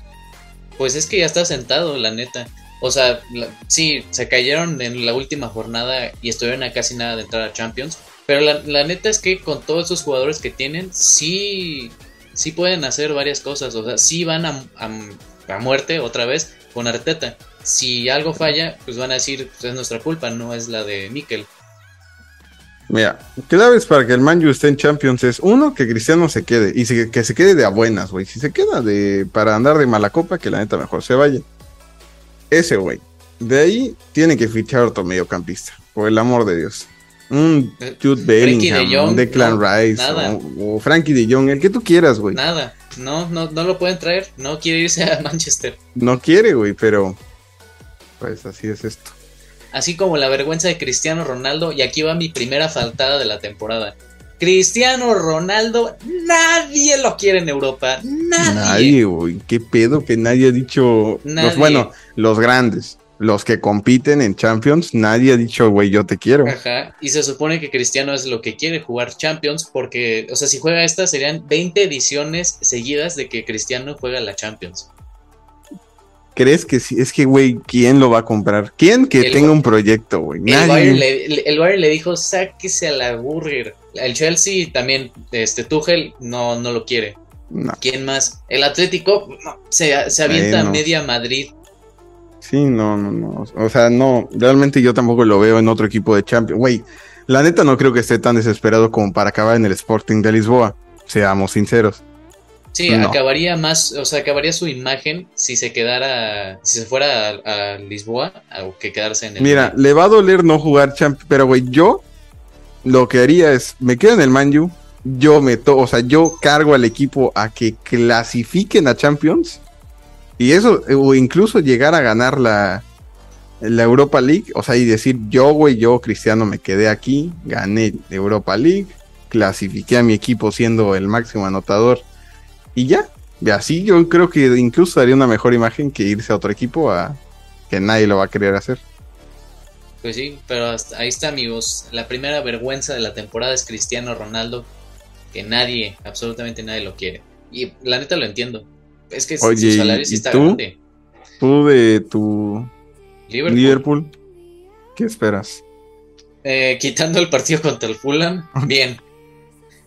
Pues es que ya está sentado, la neta. O sea, la- sí, se cayeron en la última jornada y estuvieron a casi nada de entrar a Champions. Pero la, la neta es que con todos esos jugadores que tienen, sí, sí pueden hacer varias cosas. O sea, sí van a, a- muerte otra vez con Arteta. Si algo falla, pues van a decir, pues es nuestra culpa, no es la de Mikel. Mira, claves para que el Manju esté en Champions es uno, que Cristiano se quede y que se quede de a buenas, güey. Si se queda de para andar de mala copa, que la neta mejor se vaya. Ese, güey. De ahí tiene que fichar otro mediocampista, por el amor de Dios. Un Eh, Jude de Bellingham, Jong, un Declan no, Rice o, o Frankie de Jong, el que tú quieras, güey. Nada, no, no, no lo pueden traer, no quiere irse a *laughs* Manchester. No quiere, güey, pero pues así es esto. Así como la vergüenza de Cristiano Ronaldo, y aquí va mi primera faltada de la temporada. Cristiano Ronaldo, nadie lo quiere en Europa, nadie. Nadie, güey. ¿Qué pedo que nadie ha dicho? Nadie. Los, bueno, los grandes, los que compiten en Champions, nadie ha dicho, güey, yo te quiero. Ajá, y se supone que Cristiano es lo que quiere jugar Champions, porque, o sea, si juega esta serían 20 ediciones seguidas de que Cristiano juega la Champions. ¿Crees que sí? Es que, güey, ¿quién lo va a comprar? ¿Quién que El tenga un proyecto, güey? El Nadie. Bayern, le, el Bayern le dijo, sáquese a la burger. El Chelsea también, este Tuchel no, no lo quiere. No. ¿Quién más? El Atlético no, se, se avienta Menos. a media Madrid. Sí, no, no, no. O sea, no, realmente yo tampoco lo veo en otro equipo de Champions. Güey, la neta no creo que esté tan desesperado como para acabar en el Sporting de Lisboa. Seamos sinceros. Sí, No. acabaría más, o sea, acabaría su imagen si se quedara, si se fuera a, a Lisboa, o que quedarse en el. Mira, le va a doler no jugar Champions, pero güey, yo lo que haría es, me quedo en el Manju, yo me to, o sea, yo cargo al equipo a que clasifiquen a Champions y eso, o incluso llegar a ganar la, la Europa League, o sea, y decir, yo, güey, yo, Cristiano, me quedé aquí, gané Europa League, clasifiqué a mi equipo siendo el máximo anotador y ya. Y así yo creo que incluso daría una mejor imagen que irse a otro equipo a que nadie lo va a querer hacer. Pues sí, pero hasta- ahí está, amigos. La primera vergüenza de la temporada es Cristiano Ronaldo, que nadie, absolutamente nadie lo quiere. Y la neta lo entiendo. Es que Oye, su salario sí ¿y está tú? grande. Tú de tu Liverpool, Liverpool, ¿qué esperas? eh, quitando el partido contra el Fulham, *laughs* bien.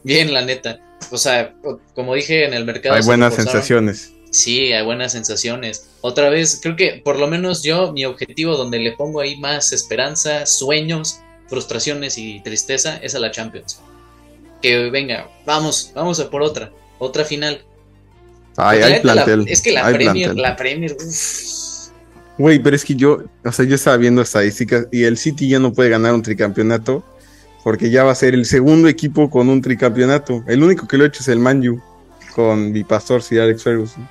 Bien, la neta. O sea, como dije en el mercado. Hay se buenas sensaciones. Sí, hay buenas sensaciones. Otra vez, creo que por lo menos yo, mi objetivo donde le pongo ahí más esperanza, sueños, frustraciones y tristeza es a la Champions. Que venga, vamos, vamos a por otra, otra final. Ay, hay la- plantel. es que la hay Premier, plantel. la Premier, uff. Güey, pero es que yo, o sea, yo estaba viendo estadísticas y el City ya no puede ganar un tricampeonato porque ya va a ser el segundo equipo con un tricampeonato. El único que lo ha hecho es el Manju con mi pastor Sir Alex Ferguson.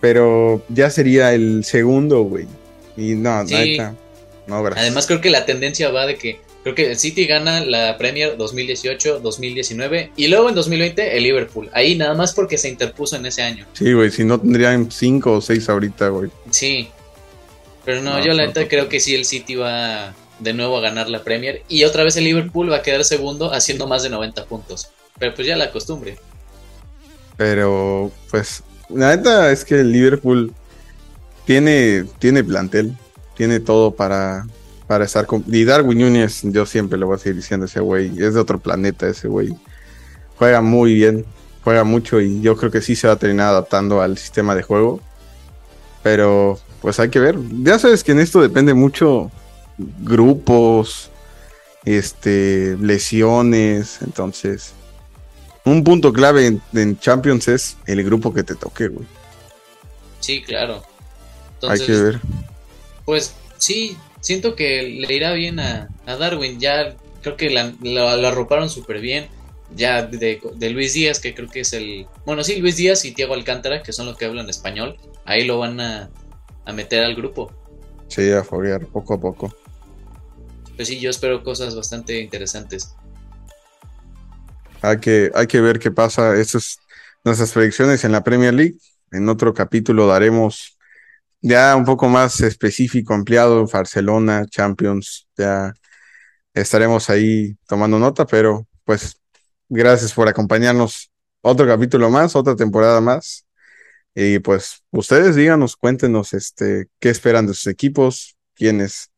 Pero ya sería el segundo, güey. Y no, Sí. neta, no, gracias. Además creo que la tendencia va de que Creo que el City gana la Premier 2018, 2019 y luego en 2020 el Liverpool. Ahí nada más porque se interpuso en ese año. Sí, güey, si no tendrían 5 o 6 ahorita, güey. Sí. Pero no, yo la neta creo que sí el City va de nuevo a ganar la Premier y otra vez el Liverpool va a quedar segundo haciendo más de 90 puntos. Pero pues ya la costumbre. Pero pues la neta es que el Liverpool tiene, tiene plantel, tiene todo para, para estar con... Y Darwin Núñez, yo siempre le voy a seguir diciendo ese güey, es de otro planeta ese güey. Juega muy bien, juega mucho y yo creo que sí se va a terminar adaptando al sistema de juego. Pero pues hay que ver. Ya sabes que en esto depende mucho grupos, este, lesiones, entonces un punto clave en, Champions es el grupo que te toque, güey. Sí, claro. Hay que ver. Pues sí, siento que le irá bien a, Darwin. Ya creo que la, la, arroparon súper bien. Ya de, Luis Díaz, que creo que es el. Bueno, sí, Luis Díaz y Tiago Alcántara, que son los que hablan español. Ahí lo van a, a meter al grupo. Sí, a foguear poco a poco. Pues sí, yo espero cosas bastante interesantes. Hay que, hay que ver qué pasa. Estas nuestras predicciones en la Premier League. En otro capítulo daremos ya un poco más específico, ampliado, Barcelona, Champions, ya estaremos ahí tomando nota, pero pues gracias por acompañarnos otro capítulo más, otra temporada más. Y pues ustedes díganos, cuéntenos este, qué esperan de sus equipos, quiénes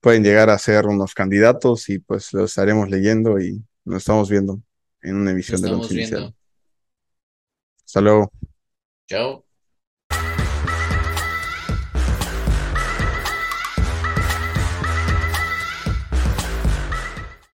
pueden llegar a ser unos candidatos y pues lo estaremos leyendo y nos estamos viendo en una emisión de Once Inicial. Hasta luego. Chao.